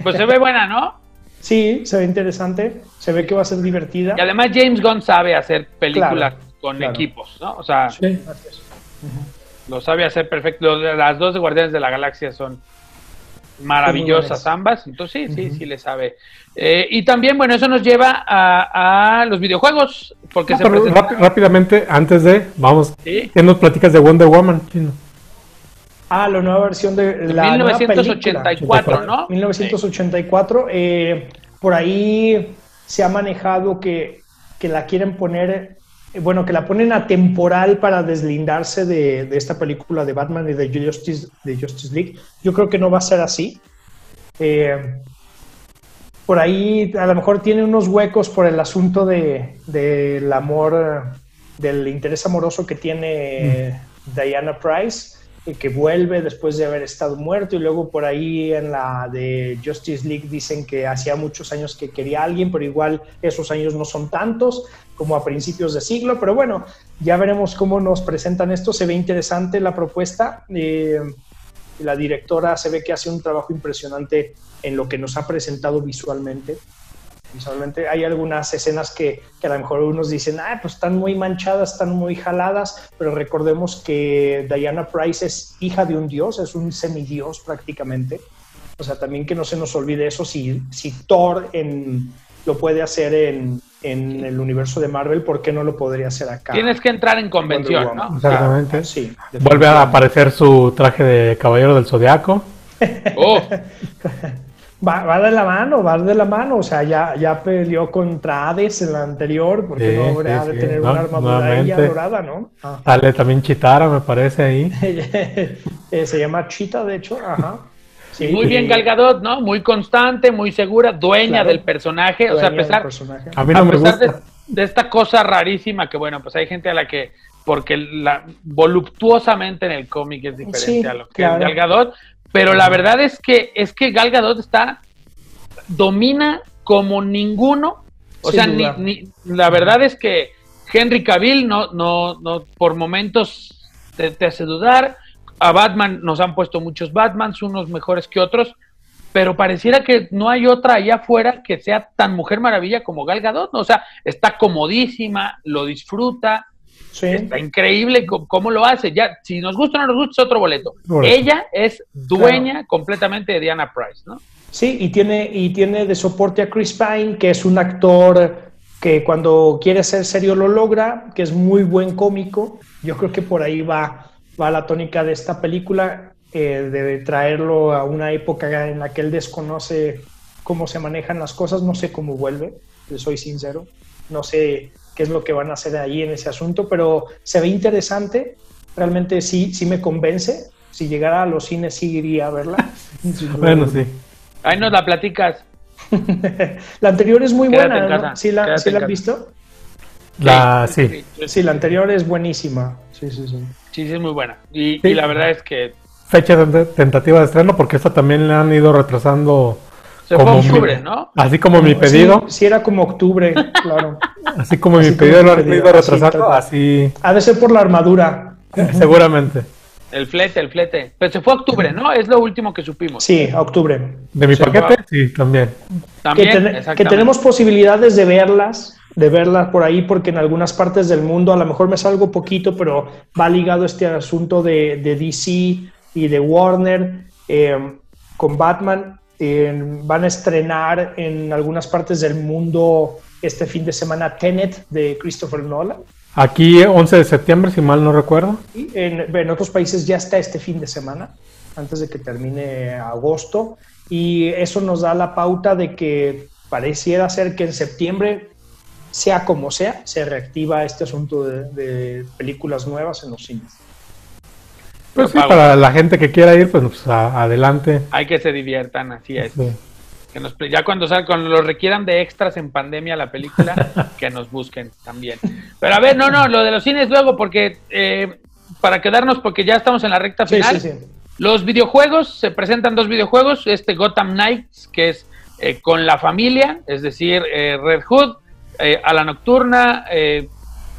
Pues se ve buena, ¿no? Sí, se ve interesante. Se ve que va a ser divertida. Y además James Gunn sabe hacer películas Claro, con claro. equipos, ¿no? O sea, Sí. Lo sabe hacer perfecto. Las dos de Guardianes de la Galaxia son maravillosas ambas. Entonces sí, sí, sí le sabe. Eh, y también, bueno, eso nos lleva a, a los videojuegos, porque No, se presenta- rápi- rápidamente, antes de, vamos, Sí. ¿qué nos platicas de Wonder Woman? chino? Ah, la nueva versión de de la nueva 1984, película. ¿no? 1984. eh, por ahí se ha manejado que, que la quieren poner, bueno, que la ponen a temporal para deslindarse de, de esta película de Batman y de Justice, de Justice League. Yo creo que no va a ser así. Eh, por ahí a lo mejor tiene unos huecos por el asunto de, del amor, eh, del interés amoroso que tiene eh, Diana Price, eh, que vuelve después de haber estado muerto y luego por ahí en la de Justice League dicen que hacía muchos años que quería a alguien, pero igual esos años no son tantos como a principios de siglo, pero bueno, ya veremos cómo nos presentan esto, se ve interesante la propuesta. eh, la directora se ve que hace un trabajo impresionante en lo que nos ha presentado visualmente. Visualmente hay algunas escenas que, que a lo mejor unos dicen, ah, pues están muy manchadas, están muy jaladas, pero recordemos que Diana Price es hija de un dios, es un semidios prácticamente. O sea, también que no se nos olvide eso, si, si Thor en, lo puede hacer en, en el universo de Marvel, ¿por qué no lo podría hacer acá? Tienes que entrar en convención. ¿no? Exactamente. Sí. Vuelve a aparecer su traje de Caballero del Zodiaco. Oh, Va, va de la mano, va de la mano. O sea, ya, ya peleó contra Hades en la anterior, porque Sí, no habría sí, de sí. tener No, una armadura ella dorada, ¿no? Ah. Sale también Chitara, me parece ahí. Eh, Se llama Cheetah, de hecho. Ajá. Sí, muy bien y- Gal Gadot, ¿no? Muy constante, muy segura, dueña Claro. del personaje. o sea, a pesar. A mí no a me pesar de, gusta. de esta cosa rarísima que, bueno, pues hay gente a la que, porque la voluptuosamente en el cómic es diferente Sí, a lo que claro. es Gal Gadot, pero la verdad es que es que Gal Gadot está domina como ninguno, o Sin sea, ni, ni- la verdad es que Henry Cavill no, no, no, por momentos te, te hace dudar. A Batman nos han puesto muchos Batmans, unos mejores que otros, pero pareciera que no hay otra allá afuera que sea tan Mujer Maravilla como Gal Gadot, ¿no? o sea, está comodísima, lo disfruta, Sí. está increíble cómo lo hace. Ya, si nos gusta o no nos gusta es otro boleto. Boleto. Ella es dueña completamente de Diana Price, ¿no? Sí, y tiene, y tiene de soporte a Chris Pine, que es un actor que cuando quiere ser serio lo logra, que es muy buen cómico. Yo creo que por ahí va, va la tónica de esta película, eh, de traerlo a una época en la que él desconoce cómo se manejan las cosas, no sé cómo vuelve, soy sincero, no sé qué es lo que van a hacer ahí en ese asunto, pero se ve interesante, realmente sí, sí me convence. Si llegara a los cines sí iría a verla. Bueno, sí. Ahí nos la platicas. la anterior es muy Quédate buena, en ¿no? ¿Sí la, sí la has visto? La, sí. Sí, la anterior es buenísima. Sí, sí, sí. Sí, sí, es muy buena. Y, Sí. y la verdad es que Fecha de tentativa de estreno, porque esta también le han ido retrasando. Se fue a mi- octubre, ¿no? Así como mi pedido, Sí, sí era como octubre, claro. así como así mi como pedido lo han ido así, retrasando, Ha de ser por la armadura. seguramente. El flete, el flete. Pero se fue a octubre, ¿no? Es lo último que supimos. Sí, a octubre. De mi Se paquete, va. sí, también. Que, ten- tenemos posibilidades de verlas, de verlas por ahí, porque en algunas partes del mundo, a lo mejor me salgo poquito, pero va ligado este asunto de, de DC y de Warner eh, con Batman. Eh, van a estrenar en algunas partes del mundo este fin de semana Tenet de Christopher Nolan. Aquí, 11 de septiembre, si mal no recuerdo. Y en, en otros países ya está este fin de semana, antes de que termine agosto. Y eso nos da la pauta de que pareciera ser que en septiembre, sea como sea, se reactiva este asunto de, de películas nuevas en los cines. Pues sí, pago. para la gente que quiera ir, pues, pues, a- adelante. Hay que se diviertan, así es. Sí. Que nos, ya cuando, salga, cuando lo requieran de extras en pandemia la película, que nos busquen también. Pero a ver, no, no, lo de los cines luego, porque eh, para quedarnos, porque ya estamos en la recta final. Sí, sí, sí. Los videojuegos, se presentan dos videojuegos, este Gotham Knights, que es eh, con la familia, es decir, eh, Red Hood, eh, a la nocturna,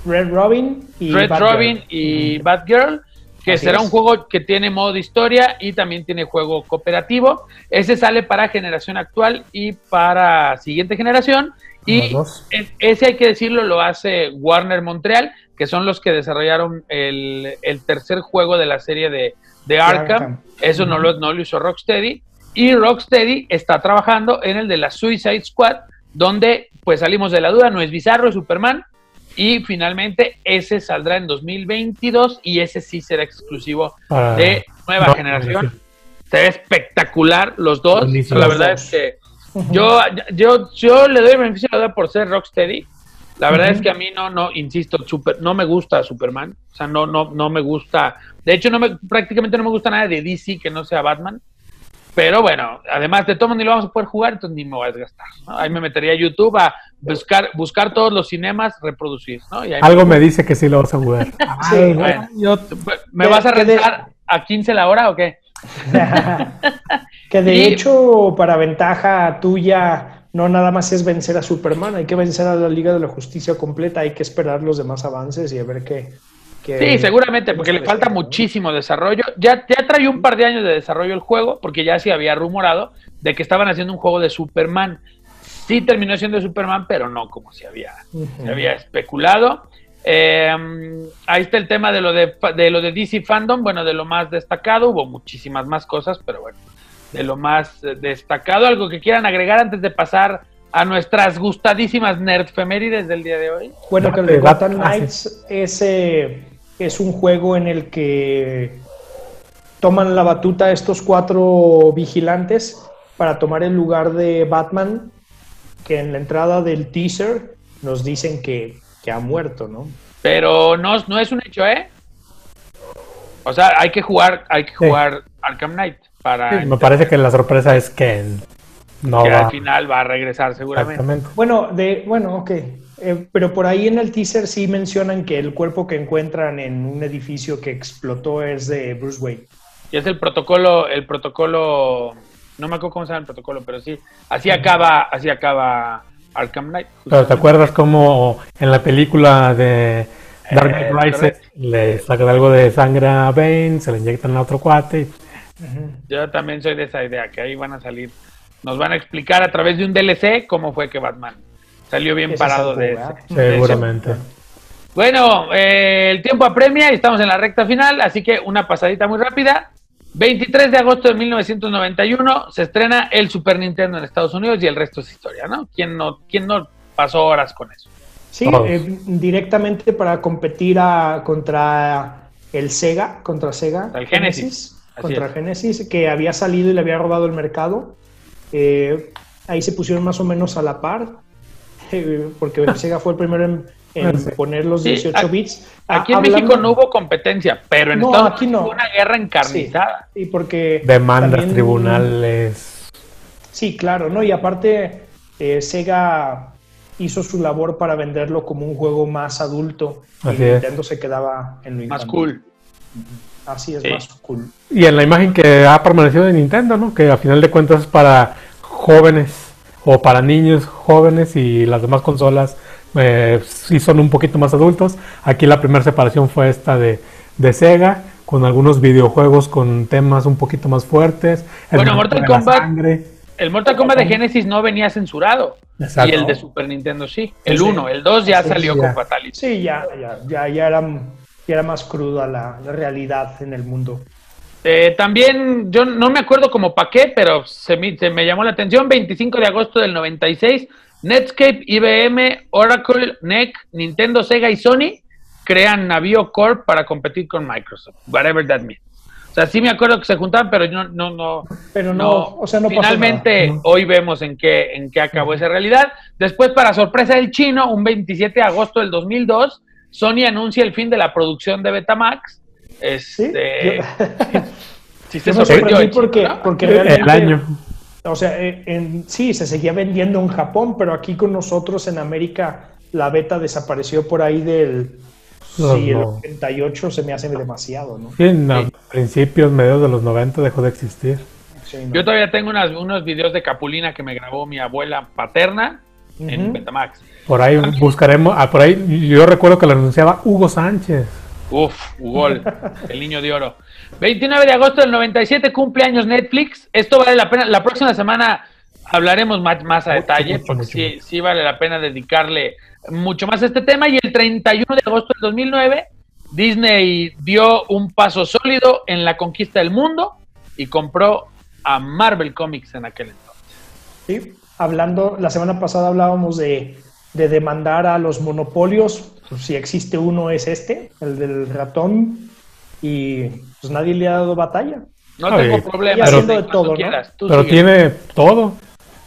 Red Robin y Red Robin y Batgirl, que será un juego que tiene modo de historia y también tiene juego cooperativo. Ese sale para generación actual y para siguiente generación. Y ese hay que decirlo, lo hace Warner Montreal, que son los que desarrollaron el, tercer juego de la serie de, de Arkham. Eso no, lo, no lo hizo Rocksteady. Y Rocksteady está trabajando en el de la Suicide Squad, donde pues salimos de la duda, no es bizarro, es Superman, y finalmente ese saldrá en 2022 y ese sí será exclusivo de nueva generación. Se ve espectacular los dos. La verdad es que yo, yo, yo le doy beneficio a la duda por ser Rocksteady. La verdad es que a mí no, no, insisto, super, no me gusta Superman. O sea, no, no, no me gusta. De hecho, no me, prácticamente no me gusta nada de DC que no sea Batman. Pero bueno, además de todo ni lo vamos a poder jugar, entonces ni me voy a desgastar. Ahí me metería a YouTube a buscar, buscar todos los cinemas, reproducir. ¿no? Algo me dice que sí lo vas a jugar. sí, ¿Me vas a rentar a 15 la hora o qué? que de hecho, para ventaja tuya, no nada más es vencer a Superman, hay que vencer a la Liga de la Justicia completa, hay que esperar los demás avances y a ver qué, sí, seguramente, porque le falta muchísimo desarrollo. Ya, ya trae un par de años de desarrollo el juego, porque ya se había rumorado de que estaban haciendo un juego de Superman. Sí terminó siendo Superman, pero no como se había, se había especulado. Em, ahí está el tema de lo de, de lo de DC Fandom, bueno, de lo más destacado, hubo muchísimas más cosas, pero bueno, de lo más destacado, algo que quieran agregar antes de pasar a nuestras gustadísimas nerdfemérides del día de hoy. Bueno, que el de Gotham Knights es, es un juego en el que toman la batuta estos cuatro vigilantes para tomar el lugar de Batman, que en la entrada del teaser nos dicen que, ha muerto, ¿no? Pero no, no es un hecho, ¿eh? O sea, hay que jugar, hay que jugar Arkham Knight para. me parece que la sorpresa es que no que al final va a regresar seguramente. Bueno, de, bueno, ok. Eh, pero por ahí en el teaser sí mencionan que el cuerpo que encuentran en un edificio que explotó es de Bruce Wayne. Y es el protocolo, el protocolo, no me acuerdo cómo se llama el protocolo, pero sí, así acaba, así acaba Arkham Knight. Pero te acuerdas cómo en la película de Dark Knight eh, Rises le sacan algo de sangre a Bane, se le inyectan a otro cuate. Yo también soy de esa idea, que ahí van a salir, nos van a explicar a través de un DLC cómo fue que Batman Salió bien parado de ese. Seguramente. bueno, eh, el tiempo apremia y estamos en la recta final, así que una pasadita muy rápida. 23 de agosto de 1991 se estrena el Super Nintendo en Estados Unidos y el resto es historia, ¿no? ¿Quién no, quién no pasó horas con eso? Sí, eh, directamente para competir contra el Sega, contra Sega. El Genesis. contra Genesis, que había salido y le había robado el mercado. Eh, ahí se pusieron más o menos a la par. porque Sega fue el primero en, poner los 18 bits. Aquí en México no hubo competencia, pero en Estados Unidos hubo una guerra encarnizada. y porque demandas tribunales. Sí, claro, ¿no? Y aparte, eh, Sega hizo su labor para venderlo como un juego más adulto y Nintendo se quedaba en lo Más cool. Así es, más cool. Y en la imagen que ha permanecido de Nintendo, ¿no? Que a final de cuentas es para jóvenes o para niños jóvenes y las demás consolas eh, sí son un poquito más adultos. Aquí la primera separación fue esta de, Sega, con algunos videojuegos con temas un poquito más fuertes. bueno, Mortal Kombat. El Mortal Kombat de Genesis no venía censurado. Y el de Super Nintendo sí. El 1, el 2 ya salió con Fatality. Sí, ya, ya, ya, era, ya era más cruda la realidad en el mundo. Eh, también, yo no me acuerdo como para qué, pero se me, me, llamó la atención. 25 de agosto del 96, Netscape, IBM, Oracle, NEC, Nintendo, Sega y Sony crean Navio Corp para competir con Microsoft. Whatever that means. O sea, sí me acuerdo que se juntaban, pero no, no, no. Pero no, o sea, no Finalmente, hoy vemos en qué, en qué acabó esa realidad. Después, para sorpresa del chino, un 27 de agosto del 2002, Sony anuncia el fin de la producción de Betamax este, ¿Sí? se sorprendió porque, porque realmente, el año. O sea, eh, en, sí, se seguía vendiendo en Japón, pero aquí con nosotros en América la beta desapareció por ahí del... No, sí, el no. 88 se me hace demasiado, ¿no? Sí, en a principios, medios de los 90 dejó de existir. Sí, ¿no? Yo todavía tengo unas- unos videos de Capulina que me grabó mi abuela paterna en Ujú. Betamax. Por ahí buscaremos, ah, por ahí yo recuerdo que lo anunciaba Hugo Sánchez. Uf, Ugol, el niño de oro. 29 de agosto del 97, cumpleaños Netflix. Esto vale la pena. La próxima semana hablaremos más, más a Mucho, detalle, mucho, porque mucho, sí, mucho. sí vale la pena dedicarle mucho más a este tema. Y el 31 de agosto del 2009, Disney dio un paso sólido en la conquista del mundo y compró a Marvel Comics en aquel entonces. Sí, hablando, la semana pasada hablábamos de, de demandar a los monopolios, pues, si existe uno es este, el del ratón, y pues nadie le ha dado batalla. No Ay, tengo problema. pero- tiene todo.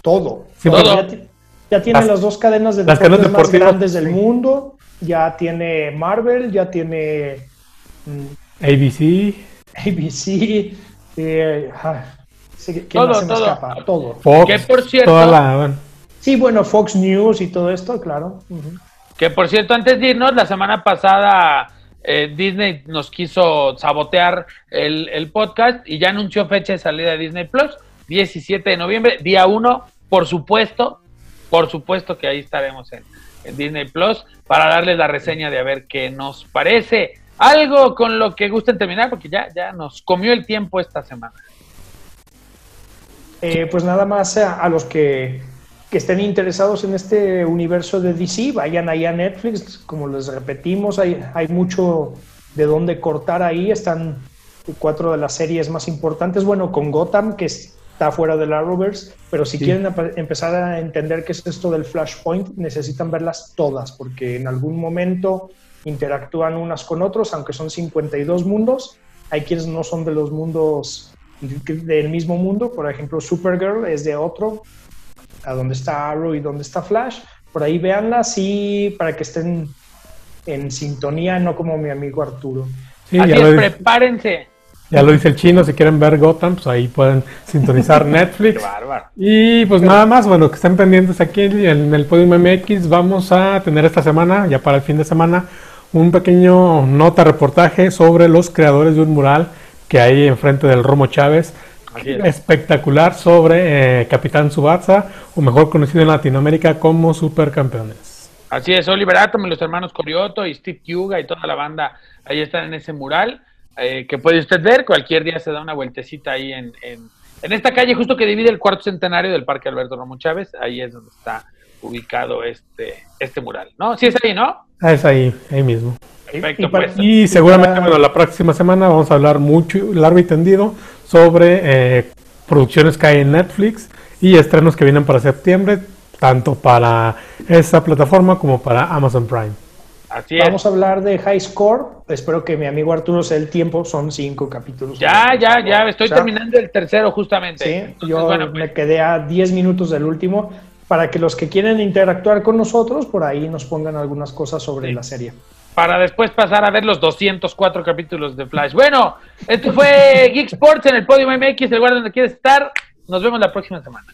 Todo. Sí, Todo. Ya, ti- ya tiene Las- las, dos cadenas de las deportes cadenas más grandes del sí. mundo, ya tiene Marvel, ya tiene mm, ABC, ABC, eh, ah, sí, ¿qué Todo, más se me todo. escapa? Todo. Fox. Que, por cierto- toda la- bueno, Sí, bueno, Fox News y todo esto, claro. Que por cierto, antes de irnos, la semana pasada eh, Disney nos quiso sabotear el, el podcast y ya anunció fecha de salida de Disney Plus, 17 de noviembre, día 1, por supuesto, por supuesto que ahí estaremos en, en Disney Plus para darles la reseña de a ver qué nos parece. Algo con lo que gusten terminar, porque ya, ya nos comió el tiempo esta semana. Eh, pues nada más a, a los que, que estén interesados en este universo de DC, vayan ahí a Netflix, como les repetimos, hay, hay mucho de dónde cortar ahí, están cuatro de las series más importantes, bueno, con Gotham, que está fuera del Arrowverse, pero si Sí. quieren empezar a entender qué es esto del Flashpoint, necesitan verlas todas, porque en algún momento interactúan unas con otros, aunque son 52 mundos, hay quienes no son de los mundos del mismo mundo, por ejemplo, Supergirl es de otro, a donde está Arrow y donde está Flash, por ahí véanlas y para que estén en sintonía, no como mi amigo Arturo. sí, Así ya, es, lo, dice- prepárense. ya lo dice el chino, si quieren ver Gotham, pues ahí pueden sintonizar Qué Netflix. bárbaro. Y pues nada más, bueno, que estén pendientes aquí en el Podium MX. Vamos a tener esta semana, ya para el fin de semana, un pequeño nota reportaje sobre los creadores de un mural que hay enfrente del Romo Chávez. Es. Espectacular sobre eh, Capitán Subatza, o mejor conocido en Latinoamérica como Supercampeones. Así es, Oliver Atom y los hermanos Corioto y Steve Yuga y toda la banda ahí están en ese mural eh, que puede usted ver. Cualquier día se da una vueltecita ahí en, en, en esta calle, justo que divide el cuarto centenario del Parque Alberto Romo Chávez. Ahí es donde está ubicado este, este mural, ¿no? Sí es ahí, ¿no? Ah, es ahí, ahí mismo. Perfecto, Y para- pues. Y seguramente, para- bueno, la próxima semana vamos a hablar mucho, largo y tendido, sobre eh, producciones que hay en Netflix y estrenos que vienen para septiembre, tanto para esa plataforma como para Amazon Prime. Así es. Vamos a hablar de High Score, espero que mi amigo Arturo se dé el tiempo, son cinco capítulos. Ya, ya, ya, estoy O sea, terminando el tercero justamente. Sí, Entonces, yo bueno, pues, me quedé a 10 minutos del último para que los que quieren interactuar con nosotros por ahí nos pongan algunas cosas sobre Sí. la serie. Para después pasar a ver los 204 capítulos de Flash. Bueno, esto fue Geek Sports en el Podio MX, el lugar donde quieres estar. Nos vemos la próxima semana.